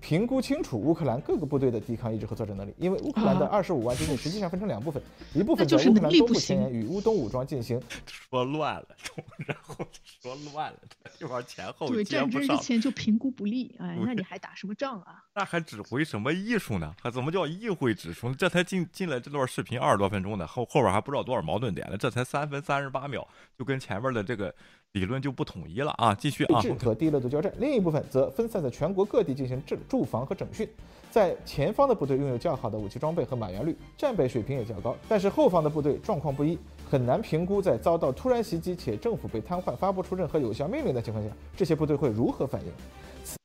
评估清楚乌克兰各个部队的抵抗意志和作战能力，因为乌克兰的啊二十五万军队实际上分成两部分，一部分就是在乌克兰能力不东部前沿行与乌东武装进行说乱了，然后说乱了，这地方前后对，战争之。前就评估不利，哎，那你还打什么仗啊？那还指挥什么艺术呢？还怎么叫议会指出？这才进进来这段视频二十多分钟呢，后后边还不知道多少矛盾点了，这才三分三十八秒，就跟前面的这个理论就不统一了啊！继续啊和低热度交战，另一部分则分散在全国各地进行驻驻防和整训。在前方的部队拥有较好的武器装备和满员率，战备水平也较高，但是后方的部队状况不一，很难评估在遭到突然袭击且政府被瘫痪、发不出任何有效命令的情况下，这些部队会如何反应。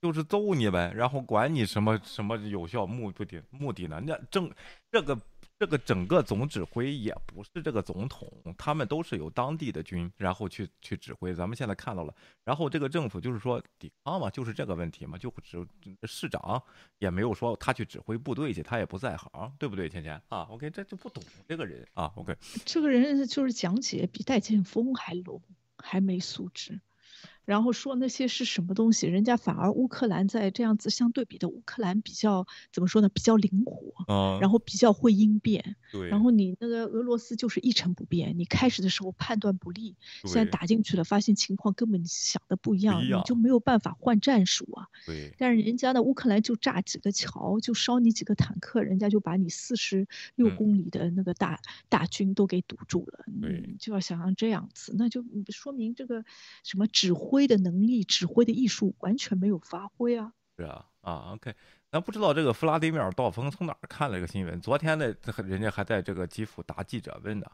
就是揍你呗，然后管你什么什么有效目的目的呢？那正这个这个整个总指挥也不是这个总统，他们都是有当地的军，然后去去指挥。咱们现在看到了，然后这个政府就是说抵抗嘛，就是这个问题嘛，就指市长也没有说他去指挥部队去，他也不在行，对不对？芊芊啊，OK，这就不懂这个人啊，OK，这个人就是讲解比戴建锋还 low，还没素质。然后说那些是什么东西，人家反而乌克兰在这样子相对比的，乌克兰比较怎么说呢？比较灵活，嗯然后比较会应变。对然后你那个俄罗斯就是一成不变，你开始的时候判断不利，现在打进去了，发现情况根本你想的不一样，一样你就没有办法换战术啊。对，但是人家呢，乌克兰就炸几个桥，就烧你几个坦克，人家就把你四十六嗯公里的那个大、大军都给堵住了。对你就要想象这样子，那就嗯说明这个什么指挥挥的能力、指挥的艺术完全没有发挥啊。是啊，啊，OK，咱不知道这个弗拉迪米尔·道峰从哪儿看了这个新闻。昨天的，这人家还在这个基辅答记者问呢，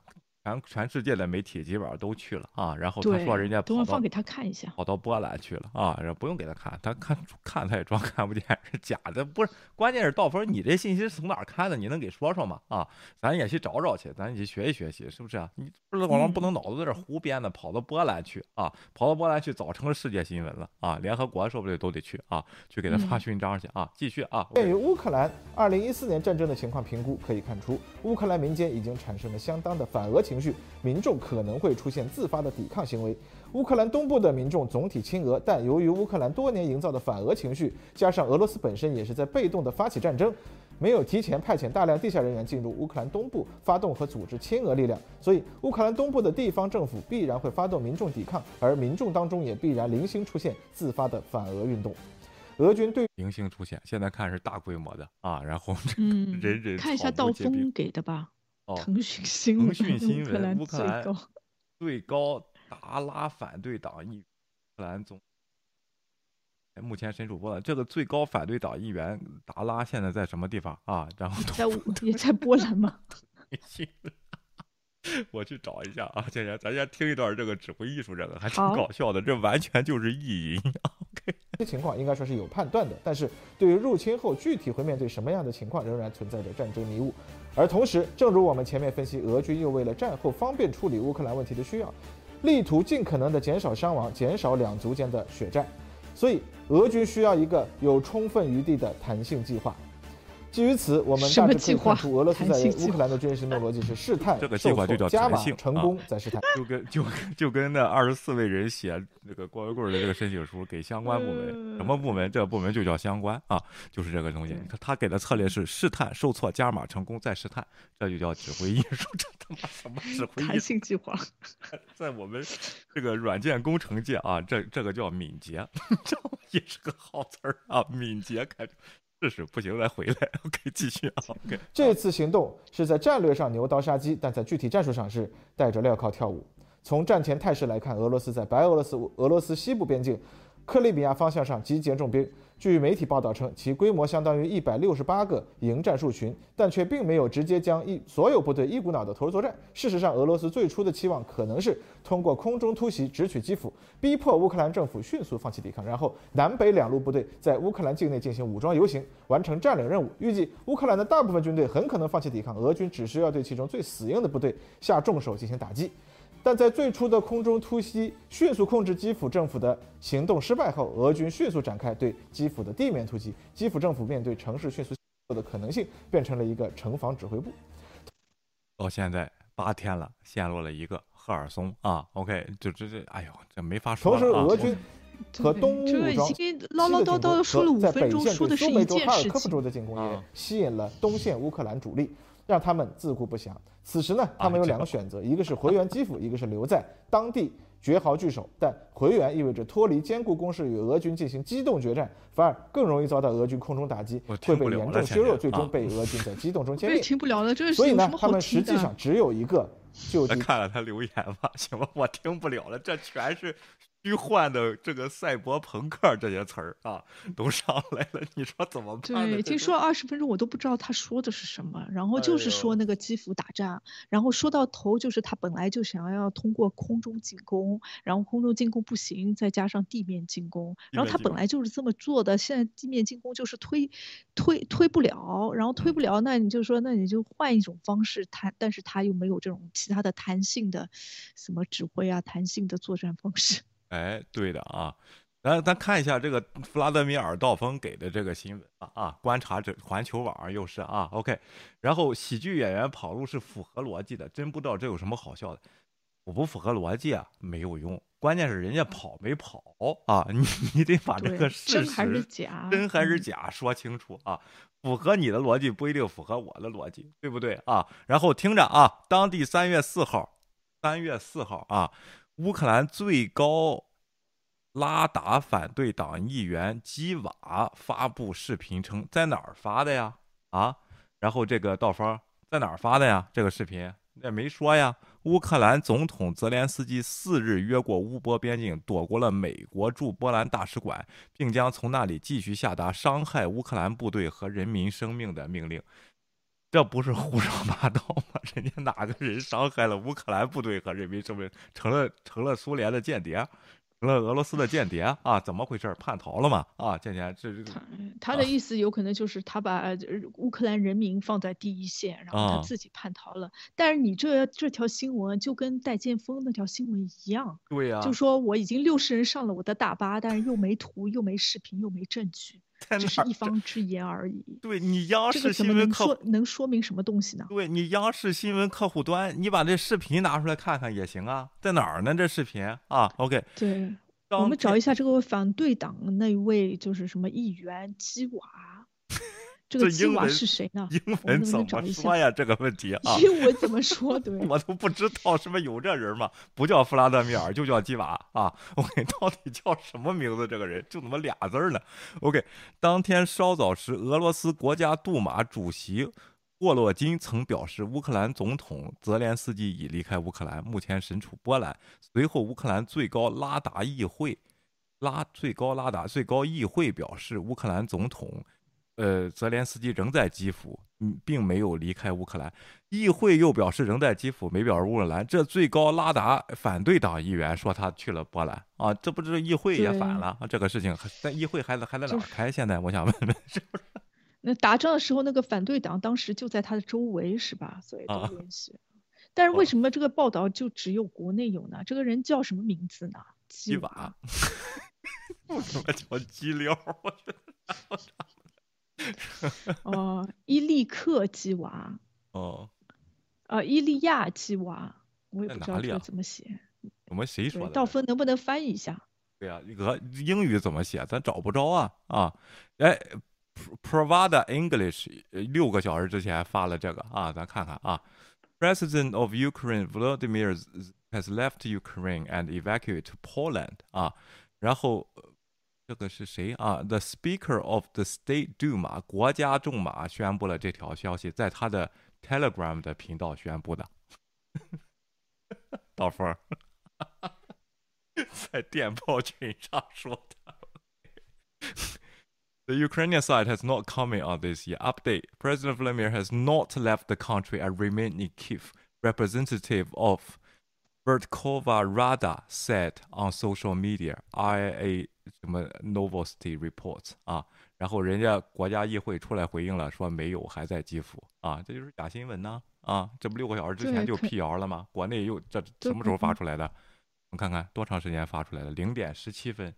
全全世界的媒体基本上都去了啊。然后他，说人家跑到等会放给他看一下。跑到波兰去了啊，然后不用给他看，他看 看他也装看不见，是假的。不是，关键是道峰，你这信息是从哪儿看的？你能给说说吗？啊，咱也去找找去，咱也去学习学习，是不是啊？你不是光不能脑子在这胡编的，跑到波兰去啊，跑到波兰去早成了世界新闻了啊，联合国说不定都得去啊，去给他发嗯勋章去啊，继续啊。对于乌克兰2014年战争的情况评估，可以看出，乌克兰民间已经产生了相当的反俄情绪，民众可能会出现自发的抵抗行为。乌克兰东部的民众总体亲俄，但由于乌克兰多年营造的反俄情绪，加上俄罗斯本身也是在被动的发起战争，没有提前派遣大量地下人员进入乌克兰东部，发动和组织亲俄力量，所以乌克兰东部的地方政府必然会发动民众抵抗，而民众当中也必然零星出现自发的反俄运动。俄军对零星出现，现在看是大规模的啊，然后这个嗯，人人看一下道峰给的吧。哦腾讯新闻，腾讯新闻，乌克兰最高。最高达拉反对党议，乌克兰总。哎目前谁主播了？这个最高反对党议员达拉现在在什么地方啊？然后在也在波兰吗？我去找一下啊，倩倩，咱先听一段这个指挥艺术，这个还挺搞笑的，这完全就是意淫。OK，这情况应该说是有判断的，但是对于入侵后具体会面对什么样的情况，仍然存在着战争迷雾。而同时，正如我们前面分析，俄军又为了战后方便处理乌克兰问题的需要，力图尽可能的减少伤亡，减少两族间的血战。所以，俄军需要一个有充分余地的弹性计划。基于此，我们什大致可以么计划看出，俄罗斯在乌克兰的军事行动逻辑是试探、这个计划就叫受挫加码成啊功再试探。就跟就跟就跟那二十四位人写那个光棍棍儿的这个申请书给相关部门，什么部门？这个部门就叫相关啊，就是这个东西。他他给的策略是试探、受挫、加码、成功再试探，这就叫指挥艺术。这他妈什么指挥艺弹术？性计划，在我们这个软件工程界啊，这这个叫敏捷，这也是个好词儿啊，敏捷开始。试试不行再回来，OK 继续啊，OK。这次行动是在战略上牛刀杀鸡，但在具体战术上是带着镣铐跳舞。从战前态势来看，俄罗斯在白俄罗斯俄罗斯西部边境克里米亚方向上集结重兵。据媒体报道称，其规模相当于一百六十八个营战术群，但却并没有直接将一所有部队一股脑的投入作战。事实上，俄罗斯最初的期望可能是通过空中突袭直取基辅，逼迫乌克兰政府迅速放弃抵抗，然后南北两路部队在乌克兰境内进行武装游行，完成占领任务。预计乌克兰的大部分军队很可能放弃抵抗，俄军只需要对其中最死硬的部队下重手进行打击。但在最初的空中突袭迅速控制基辅政府的行动失败后，俄军迅速展开对基辅的地面突击。基辅政府面对城市迅速陷落的可能性，变成了一个城防指挥部。到现在八天了，陷落了一个赫尔松啊，OK，就这这，哎呦，这没法说同时。俄军和东乌这武装已经唠唠叨叨说了五在分钟，北线对说的是一苏梅州哈尔件事情。科夫州的进攻也吸引了东线乌克兰主力，让他们自顾不暇。此时呢，他们有两个选择，一个是回援基辅，一个是留在当地绝豪据守。但回援意味着脱离坚固工事与俄军进行机动决战，反而更容易遭到俄军空中打击，会被严重削弱，最终被俄军在机动中歼灭。听不了了，这是所以呢他们？实际上只有一个救济咱看了他留言吧，行吧，我听不了了，这全是虚幻的这个赛博朋克这些词儿啊，都上来了，你说怎么办呢？对，这都听说二十分钟我都不知道他说的是什么，然后哎就是说那个基辅打仗，然后说到头就是他本来就想要通过空中进攻，然后空中进攻不行，再加上地面进攻，然后他本来就是这么做的，现在地面进攻就是推推推不了，然后推不了，那你就说那你就换一种方式弹，但是他又没有这种其他的弹性的什么指挥啊，弹性的作战方式。哎，对的啊，咱咱看一下这个弗拉德米尔·道峰给的这个新闻啊啊，观察者环球网又是啊，OK，然后喜剧演员跑路是符合逻辑的，真不知道这有什么好笑的。我不符合逻辑啊，没有用，关键是人家跑没跑啊，你你得把这个事实真还是假真还是嗯假说清楚啊。符合你的逻辑不一定符合我的逻辑，对不对啊？然后听着啊，当地三月四号，三月四号啊，乌克兰最高拉达反对党议员基瓦发布视频称，在哪儿发的呀？啊，然后这个道方在哪儿发的呀？这个视频也没说呀。乌克兰总统泽连斯基四日越过乌波边境，躲过了美国驻波兰大使馆，并将从那里继续下达伤害乌克兰部队和人民生命的命令。这不是胡说八道吗？人家哪个人伤害了乌克兰部队和人民生命，成了成了苏联的间谍，成了俄罗斯的间谍啊？怎么回事？叛逃了吗？啊，倩倩，这这他的意思有可能就是他把呃乌克兰人民放在第一线，然后他啊自己叛逃了。但是你这这条新闻就跟戴建锋那条新闻一样，对呀、就说我已经六十人上了我的大巴，但是又没图，又没视频，又没证据，只是一方之言而已。对你央视新闻客能说明什么东西呢？对你央视新闻客户端，你把这视频拿出来看看也行啊，在哪儿呢？这视频啊，OK，对，我们找一下这个反对党那位就是什么议员基瓦，这个基瓦这英文是谁呢？英文怎么说呀？这个问题啊，英文怎么说？对，我都不知道是不是有这人吗？不叫弗拉德米尔，就叫基瓦啊。OK，到底叫什么名字？这个人就怎么俩字儿呢？OK，当天稍早时，俄罗斯国家杜马主席沃洛金曾表示，乌克兰总统泽连斯基已离开乌克兰，目前身处波兰。随后，乌克兰最高拉达议会拉最高拉达最高议会表示，乌克兰总统。呃，泽连斯基仍在基辅，嗯，并没有离开乌克兰。议会又表示仍在基辅，没表示乌克兰。这最高拉达反对党议员说他去了波兰啊，这不是议会也反了啊？这个事情但议会还在还在哪儿开？现在我想问问，是不是？那打仗的时候，那个反对党当时就在他的周围，是吧？所以都联系。但是为什么这个报道就只有国内有呢？这个人叫什么名字呢？基瓦。为什么叫基溜？我觉得。哦，伊利克基娃。哦，呃，伊利亚基娃，我也不知道这怎么写。我们谁说的？道峰能不能翻译一下？对呀，俄英语怎么写？咱找不着啊啊！哎，Provada English 六个小时之前发了这个啊，咱看看啊。President of Ukraine Volodymyr has left Ukraine and evacuated to Poland 啊，然后。这个是谁啊？The Speaker of the State Duma 国家众马宣布了这条消息，在他的 Telegram 的频道宣布的。刀锋在电报群上说的。The Ukrainian side has not commented on this yet. Update: President Vladimir has not left the country and remained in Kiev. Representative of Vertkova Rada said on social media. IA 什么 Novosti reports 啊，然后人家国家议会出来回应了，说没有，还在基辅啊，这就是假新闻呢啊，这不六个小时之前就辟谣了吗？国内又这什么时候发出来的？我们看看多长时间发出来的？零点十七分，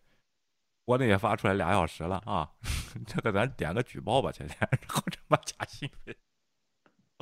国内也发出来俩小时了啊，这个咱点个举报吧，前天，然后这么假新闻。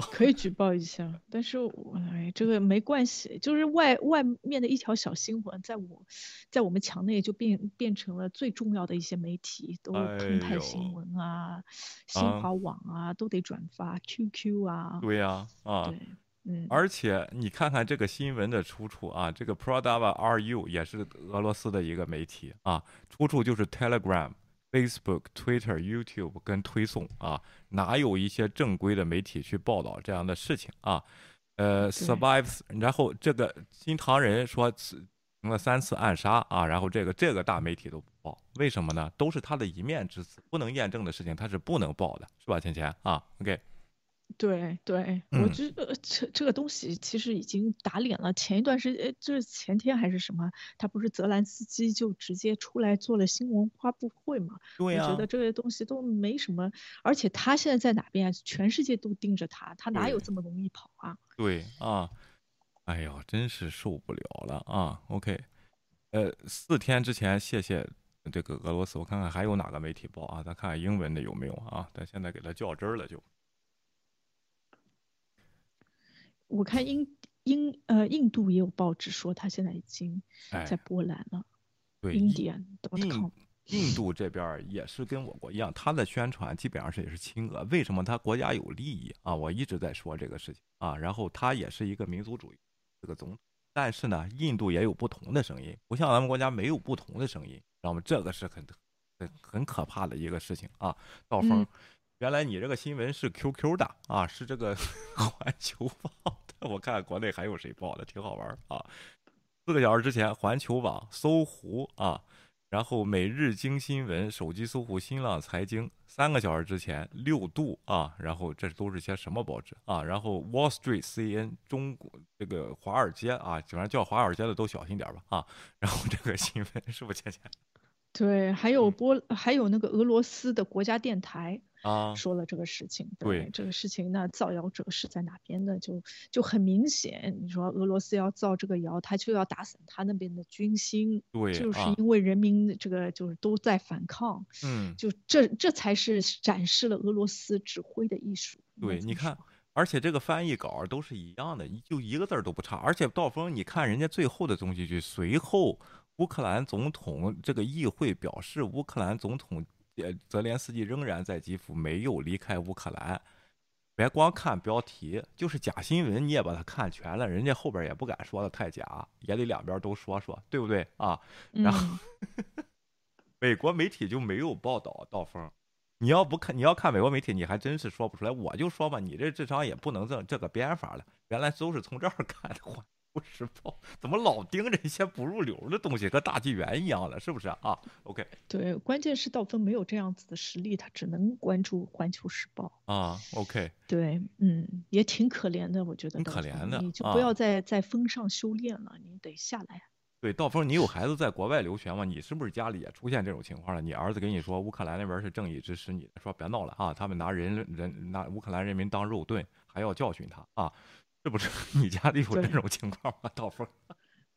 可以举报一下，但是我哎，这个没关系，就是外外面的一条小新闻，在我，在我们墙内就变变成了最重要的一些媒体，都澎湃新闻啊，新华网啊，都得转发 QQ 啊。对呀，啊，对嗯，而且你看看这个新闻的出处啊，这个 Prodava RU 也是俄罗斯的一个媒体啊，出处就是 Telegram。Facebook、Twitter、YouTube 跟推送啊，哪有一些正规的媒体去报道这样的事情啊？呃，Survives，然后这个新唐人说成了三次暗杀啊，然后这个这个大媒体都不报，为什么呢？都是他的一面之词，不能验证的事情他是不能报的，是吧？钱钱啊，OK。对对，我觉得这这个东西其实已经打脸了。前一段时间，就是前天还是什么，他不是泽兰斯基就直接出来做了新闻发布会嘛？对呀，我觉得这些东西都没什么，而且他现在在哪边？全世界都盯着他，他哪有这么容易跑啊？对啊，哎呦，真是受不了了啊！OK，呃，四天之前，谢谢这个俄罗斯，我看看还有哪个媒体报啊？咱看看英文的有没有啊？咱现在给他较真儿了就。我看英英呃印度也有报纸说他现在已经在波兰了。对，Indian.com。印度这边也是跟我国一样，他的宣传基本上是也是亲俄。为什么他国家有利益啊？我一直在说这个事情啊。然后他也是一个民族主义这个总统，但是呢，印度也有不同的声音，不像咱们国家没有不同的声音，知道吗？这个是很很很可怕的一个事情啊。道峰。原来你这个新闻是 QQ 的啊，是这个 环球报的。我看国内还有谁报的，挺好玩啊。四个小时之前，环球网、搜狐啊，然后每日经新闻、手机搜狐、新浪财经。三个小时之前，六度啊，然后这都是些什么报纸啊？然后 Wall Street、CN、中国这个华尔街啊，反正叫华尔街的都小心点吧啊。然后这个新闻是不是倩倩？对，还有波，还有那个俄罗斯的国家电台啊，说了这个事情。对这个事情，那造谣者是在哪边的？就就很明显，你说俄罗斯要造这个谣，他就要打散他那边的军心。对，就是因为人民这个就是都在反抗。嗯，就这这才是展示了俄罗斯指挥的艺术。对，你看，而且这个翻译稿都是一样的，就一个字都不差。而且道峰，你看人家最后的东西，就随后。乌克兰总统这个议会表示，乌克兰总统呃泽连斯基仍然在基辅，没有离开乌克兰。别光看标题，就是假新闻，你也把它看全了，人家后边也不敢说的太假，也得两边都说说，对不对啊？然后 美国媒体就没有报道道风。你要不看，你要看美国媒体，你还真是说不出来。我就说吧，你这智商也不能这这个编法了。原来都是从这儿 看的话，球 时报》怎么老盯着一些不入流的东西，和大纪元一样了，是不是啊？OK，对，关键是道芬没有这样子的实力，他只能关注《环球时报》啊。OK，对，嗯，也挺可怜的，我觉得。挺可怜的，你就不要再在风上修炼了，你得下来。对，道峰，你有孩子在国外留学吗？你是不是家里也出现这种情况了？你儿子跟你说乌克兰那边是正义支持你，说别闹了啊，他们拿人人拿乌克兰人民当肉盾，还要教训他啊，是不是？你家里有这种情况吗？道峰？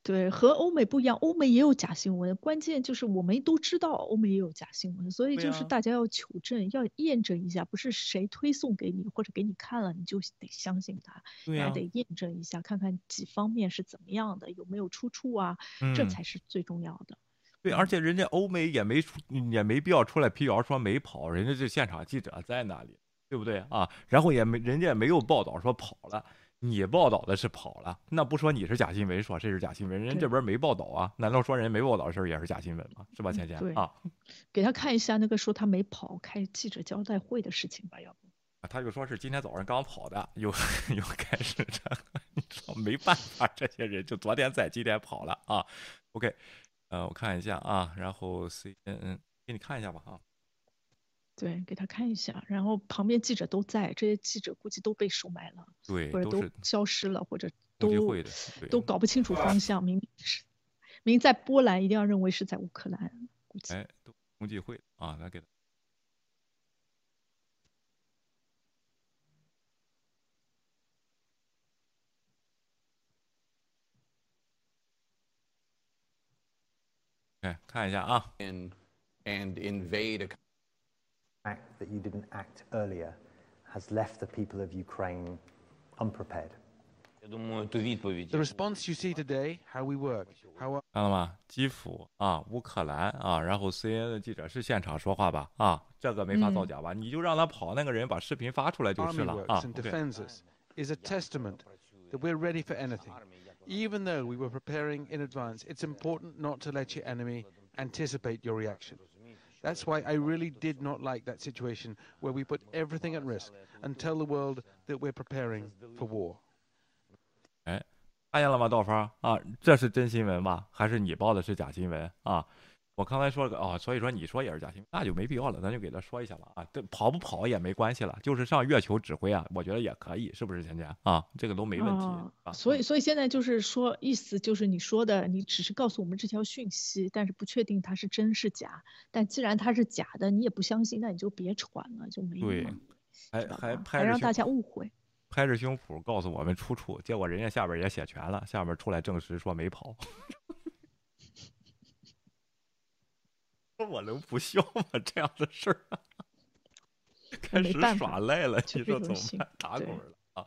对，和欧美不一样，欧美也有假新闻。关键就是我们都知道欧美也有假新闻，所以就是大家要求证，要验证一下，不是谁推送给你或者给你看了你就得相信他，还得验证一下，看看几方面是怎么样的，有没有出处啊，这才是最重要的。对，而且人家欧美也没出，也没必要出来辟谣说没跑，人家这现场记者在那里，对不对啊？然后也没人家也没有报道说跑了。你报道的是跑了，那不说你是假新闻，说这是假新闻，人这边没报道啊？难道说人没报道的事儿也是假新闻吗？是吧，倩倩啊？给他看一下那个说他没跑开记者交代会的事情吧，要不？他就说是今天早上刚跑的，又 又开始这，你说没办法，这些人就昨天在，今天跑了啊。OK，呃，我看一下啊，然后 CNN 给你看一下吧啊。对，给他看一下，然后旁边记者都在，这些记者估计都被收买了，对，或者都消失了，或者都都搞不清楚方向。明明是明在波兰，一定要认为是在乌克兰，估计。哎，都共济会啊，来给他。哎，看一下啊。And and invade a fact that you didn't act earlier has left the people of Ukraine unprepared. The response you see today, how we work, how 看到吗？基辅啊，乌克兰啊，然后 CNN 的记者是现场说话吧？啊，这个没法造假吧？你就让他跑，那个人把视频发出来就是了啊。and defends us is a testament that we're ready for anything. Even though we were preparing in advance, it's important not to let your enemy anticipate your reaction. That's why I really did not like that situation where we put everything at risk and tell the world that we're preparing for war. 哎，看见了吗，道方啊？这是真新闻吧？还是你报的是假新闻啊？ 我刚才说了个哦，所以说你说也是假新闻，那就没必要了，咱就给他说一下吧啊，这跑不跑也没关系了，就是上月球指挥啊，我觉得也可以，是不是钱钱啊？这个都没问题啊。所以，所以现在就是说，意思就是你说的，你只是告诉我们这条讯息，但是不确定它是真是假。但既然它是假的，你也不相信，那你就别传了，就没对，还还还让大家误会，拍着胸脯告诉我们出处，结果人家下边也写全了，下边出来证实说没跑。我能不笑吗？这样的事儿，开始耍赖了，你说怎么办？打滚了啊！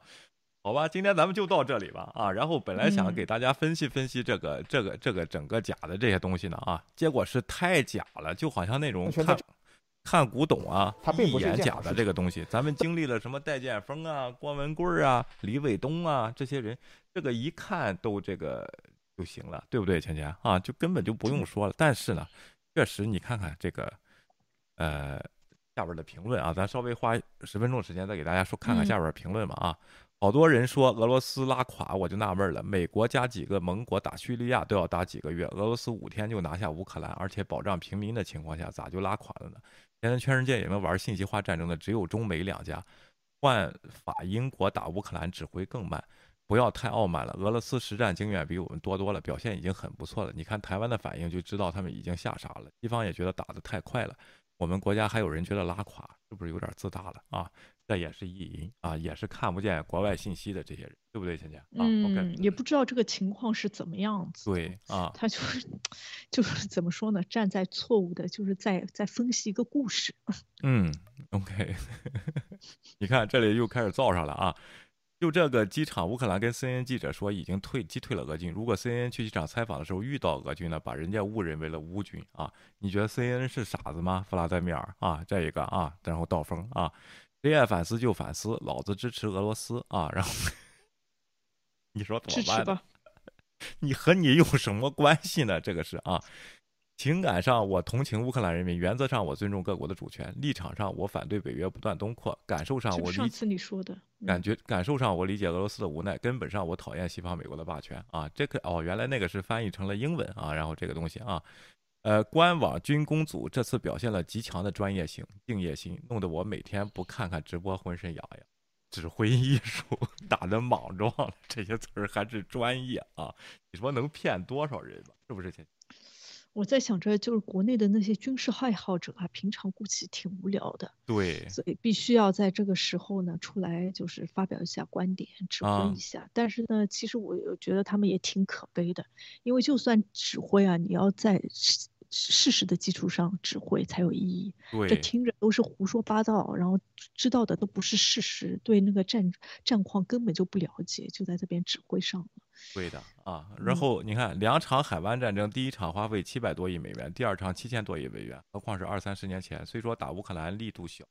好吧，今天咱们就到这里吧啊！然后本来想给大家分析分析这个、这个、这个整个假的这些东西呢啊，结果是太假了，就好像那种看看古董啊，一眼假的这个东西。咱们经历了什么戴建峰啊、郭文贵啊、李伟东啊这些人，这个一看都这个就行了，对不对，钱钱啊？就根本就不用说了。但是呢。确实，你看看这个，呃，下边的评论啊，咱稍微花十分钟时间再给大家说看看下边评论吧啊。好多人说俄罗斯拉垮，我就纳闷了，美国加几个盟国打叙利亚都要打几个月，俄罗斯五天就拿下乌克兰，而且保障平民的情况下，咋就拉垮了呢？现在全世界也能玩信息化战争的只有中美两家，换法英国打乌克兰只会更慢。不要太傲慢了，俄罗斯实战经验比我们多多了，表现已经很不错了。你看台湾的反应就知道他们已经吓傻了，西方也觉得打得太快了。我们国家还有人觉得拉垮，是不是有点自大了啊？这也是意淫啊，也是看不见国外信息的这些人，对不对，倩倩？啊、嗯，也不知道这个情况是怎么样子。对啊，他就是就是怎么说呢？站在错误的，就是在在分析一个故事。嗯，OK，你看这里又开始造上了啊。就这个机场，乌克兰跟 CNN 记者说已经退击退了俄军。如果 CNN 去机场采访的时候遇到俄军呢，把人家误认为了乌军啊？你觉得 CNN 是傻子吗？弗拉德米尔啊，这一个啊，然后道风啊，谁爱反思就反思，老子支持俄罗斯啊，然后你说怎么办？你和你有什么关系呢？这个是啊。情感上我同情乌克兰人民，原则上我尊重各国的主权，立场上我反对北约不断东扩，感受上我理上次你说的，感觉感受上我理解俄罗斯的无奈，根本上我讨厌西方美国的霸权啊！这个哦，原来那个是翻译成了英文啊，然后这个东西啊，呃，官网军工组这次表现了极强的专业性、敬业心，弄得我每天不看看直播浑身痒痒。指挥艺术打的莽撞了，这些词儿还是专业啊！你说能骗多少人吧？是不是？我在想着，就是国内的那些军事爱好者啊，平常估计挺无聊的，对，所以必须要在这个时候呢出来，就是发表一下观点，指挥一下。但是呢，其实我觉得他们也挺可悲的，因为就算指挥啊，你要在。事实的基础上指挥才有意义。这听着都是胡说八道，然后知道的都不是事实，对那个战战况根本就不了解，就在这边指挥上了。对的啊，然后你看，两场海湾战争，第一场花费七百多亿美元，第二场七千多亿美元，何况是二三十年前。虽说打乌克兰力度小，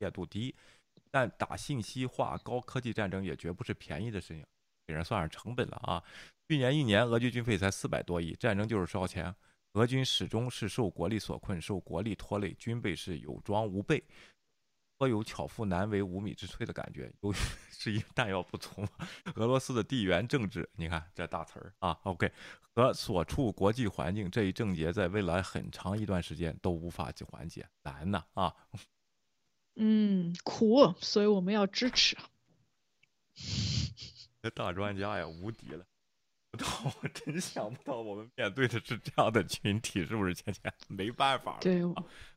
烈度低，但打信息化高科技战争也绝不是便宜的事情，给人算上成本了啊。去年一年俄军军费才四百多亿，战争就是烧钱。俄军始终是受国力所困，受国力拖累，军备是有装无备，颇有巧妇难为无米之炊的感觉。由于 是因弹药不足，俄罗斯的地缘政治，你看这大词儿啊，OK，和所处国际环境这一症结，在未来很长一段时间都无法去缓解，难呐啊！嗯，苦，所以我们要支持。这大专家呀，无敌了。我真想不到，我们面对的是这样的群体，是不是？倩 倩没办法。对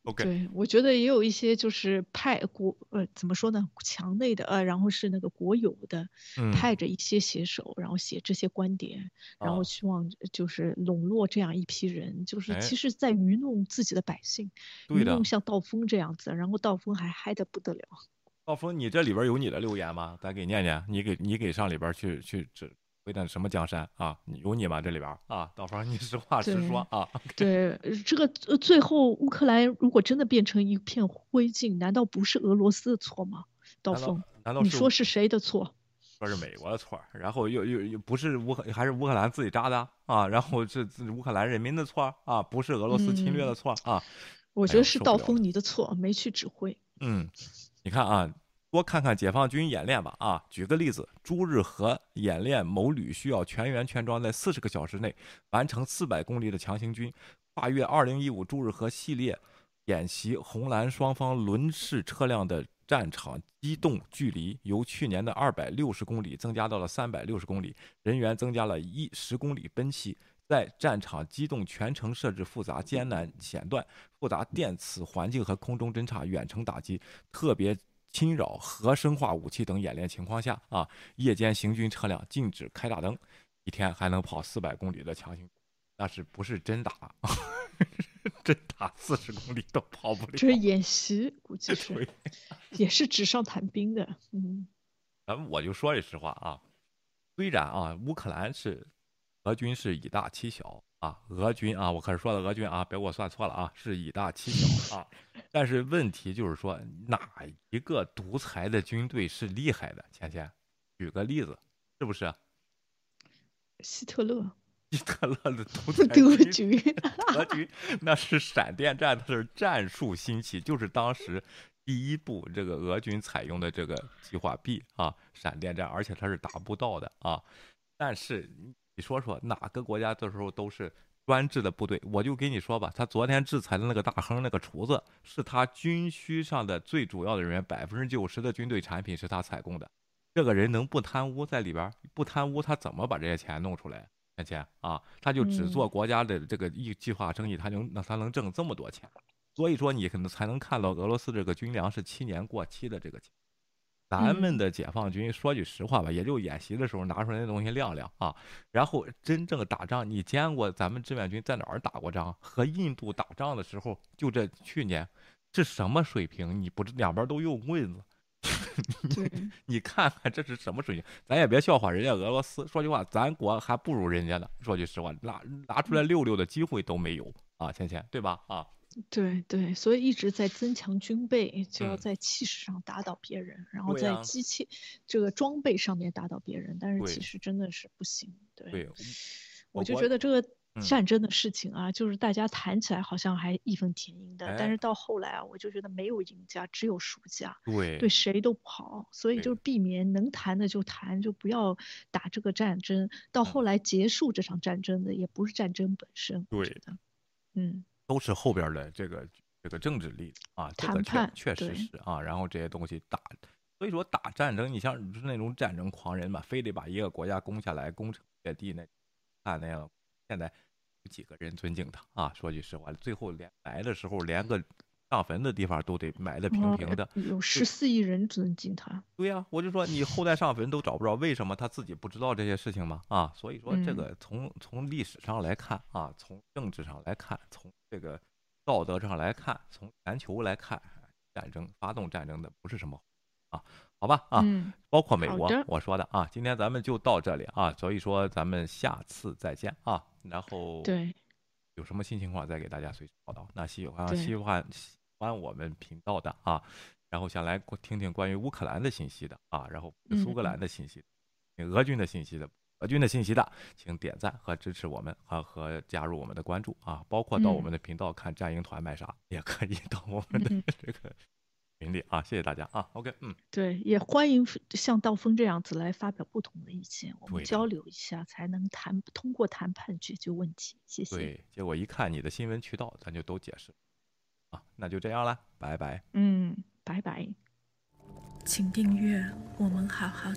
，OK。对，我觉得也有一些就是派国呃，怎么说呢？墙内的呃，然后是那个国有的，派着一些写手，然后写这些观点，然后希望就是笼络这样一批人，就是其实在愚弄自己的百姓，愚弄像道风这样子，然后道风还嗨的不得了。道风，你这里边有你的留言吗？咱给念念，你给你给上里边去去指。回的什么江山啊？有你吗？这里边啊，到时候你实话实说啊。对，这个最后乌克兰如果真的变成一片灰烬，难道不是俄罗斯的错吗？刀锋，难道你说是谁的错？说是美国的错，然后又又又不是乌克还是乌克兰自己扎的啊？然后是乌克兰人民的错啊？不是俄罗斯侵略的错啊？我觉得是刀锋你的错，没去指挥。嗯，你看啊。多看看解放军演练吧！啊，举个例子，朱日和演练某旅需要全员全装，在四十个小时内完成四百公里的强行军，跨越二零一五朱日和系列演习，红蓝双方轮式车辆的战场机动距离由去年的二百六十公里增加到了三百六十公里，人员增加了一十公里奔袭，在战场机动全程设置复杂艰难险段、复杂电磁环境和空中侦察、远程打击，特别。侵扰核生化武器等演练情况下啊，夜间行军车辆禁止开大灯，一天还能跑四百公里的强行，那是不是真打？真打四十公里都跑不了。这是演习，估计是，也是纸上谈兵的。嗯，咱们我就说句实话啊，虽然啊，乌克兰是俄军是以大欺小。啊，俄军啊，我可是说的俄军啊，别给我算错了啊，是以大欺小啊。但是问题就是说，哪一个独裁的军队是厉害的？芊芊，举个例子，是不是？希特勒。希特勒的独裁德军。德军那是闪电战，它是战术兴起，就是当时第一步这个俄军采用的这个计划 B 啊，闪电战，而且它是达不到的啊。但是。你说说哪个国家这时候都是专制的部队？我就跟你说吧，他昨天制裁的那个大亨那个厨子，是他军需上的最主要的人员，百分之九十的军队产品是他采购的。这个人能不贪污在里边？不贪污他怎么把这些钱弄出来？钱钱啊，他就只做国家的这个一计划生意，他能那他能挣这么多钱？所以说你可能才能看到俄罗斯这个军粮是七年过期的这个钱。咱们的解放军说句实话吧，也就演习的时候拿出来那东西亮亮啊。然后真正打仗，你见过咱们志愿军在哪儿打过仗？和印度打仗的时候，就这去年，这什么水平？你不两边都用棍子，你看看这是什么水平？咱也别笑话人家俄罗斯，说句话，咱国还不如人家呢。说句实话，拿拿出来溜溜的机会都没有啊，芊芊，对吧？啊。对对，所以一直在增强军备，就要在气势上打倒别人，然后在机器这个装备上面打倒别人。但是其实真的是不行。对，我就觉得这个战争的事情啊，就是大家谈起来好像还义愤填膺的，但是到后来啊，我就觉得没有赢家，只有输家，对，对谁都不好，所以就避免能谈的就谈，就不要打这个战争。到后来结束这场战争的也不是战争本身，对。的，嗯，都是后边的这个这个政治力啊，这个确确实是啊，然后这些东西打，所以说打战争，你像那种战争狂人嘛，非得把一个国家攻下来，攻城略地那，看那样。现在有几个人尊敬他啊？说句实话，最后连来的时候，连个上坟的地方都得埋得平平的。有十四亿人尊敬他。对呀，我就说你后代上坟都找不着，为什么他自己不知道这些事情吗？啊，所以说这个从从历史上来看啊，从政治上来看，从这个道德上来看，从全球来看，战争发动战争的不是什么啊。好吧啊，包括美国，我说的啊，今天咱们就到这里啊，所以说咱们下次再见啊，然后对，有什么新情况再给大家随时报道。那喜欢喜欢喜欢我们频道的啊，然后想来听听关于乌克兰的信息的啊，然后苏格兰的信息、俄军的信息的、俄军的信息的，请点赞和支持我们啊，和加入我们的关注啊，包括到我们的频道看战鹰团卖啥，也可以到我们的 这个。群里啊，谢谢大家啊，OK，嗯，对，也欢迎像道峰这样子来发表不同的意见，我们交流一下，才能谈通过谈判解决问题。谢谢。对，结果一看你的新闻渠道，咱就都解释啊，那就这样了，拜拜。嗯，拜拜。请订阅，我们好好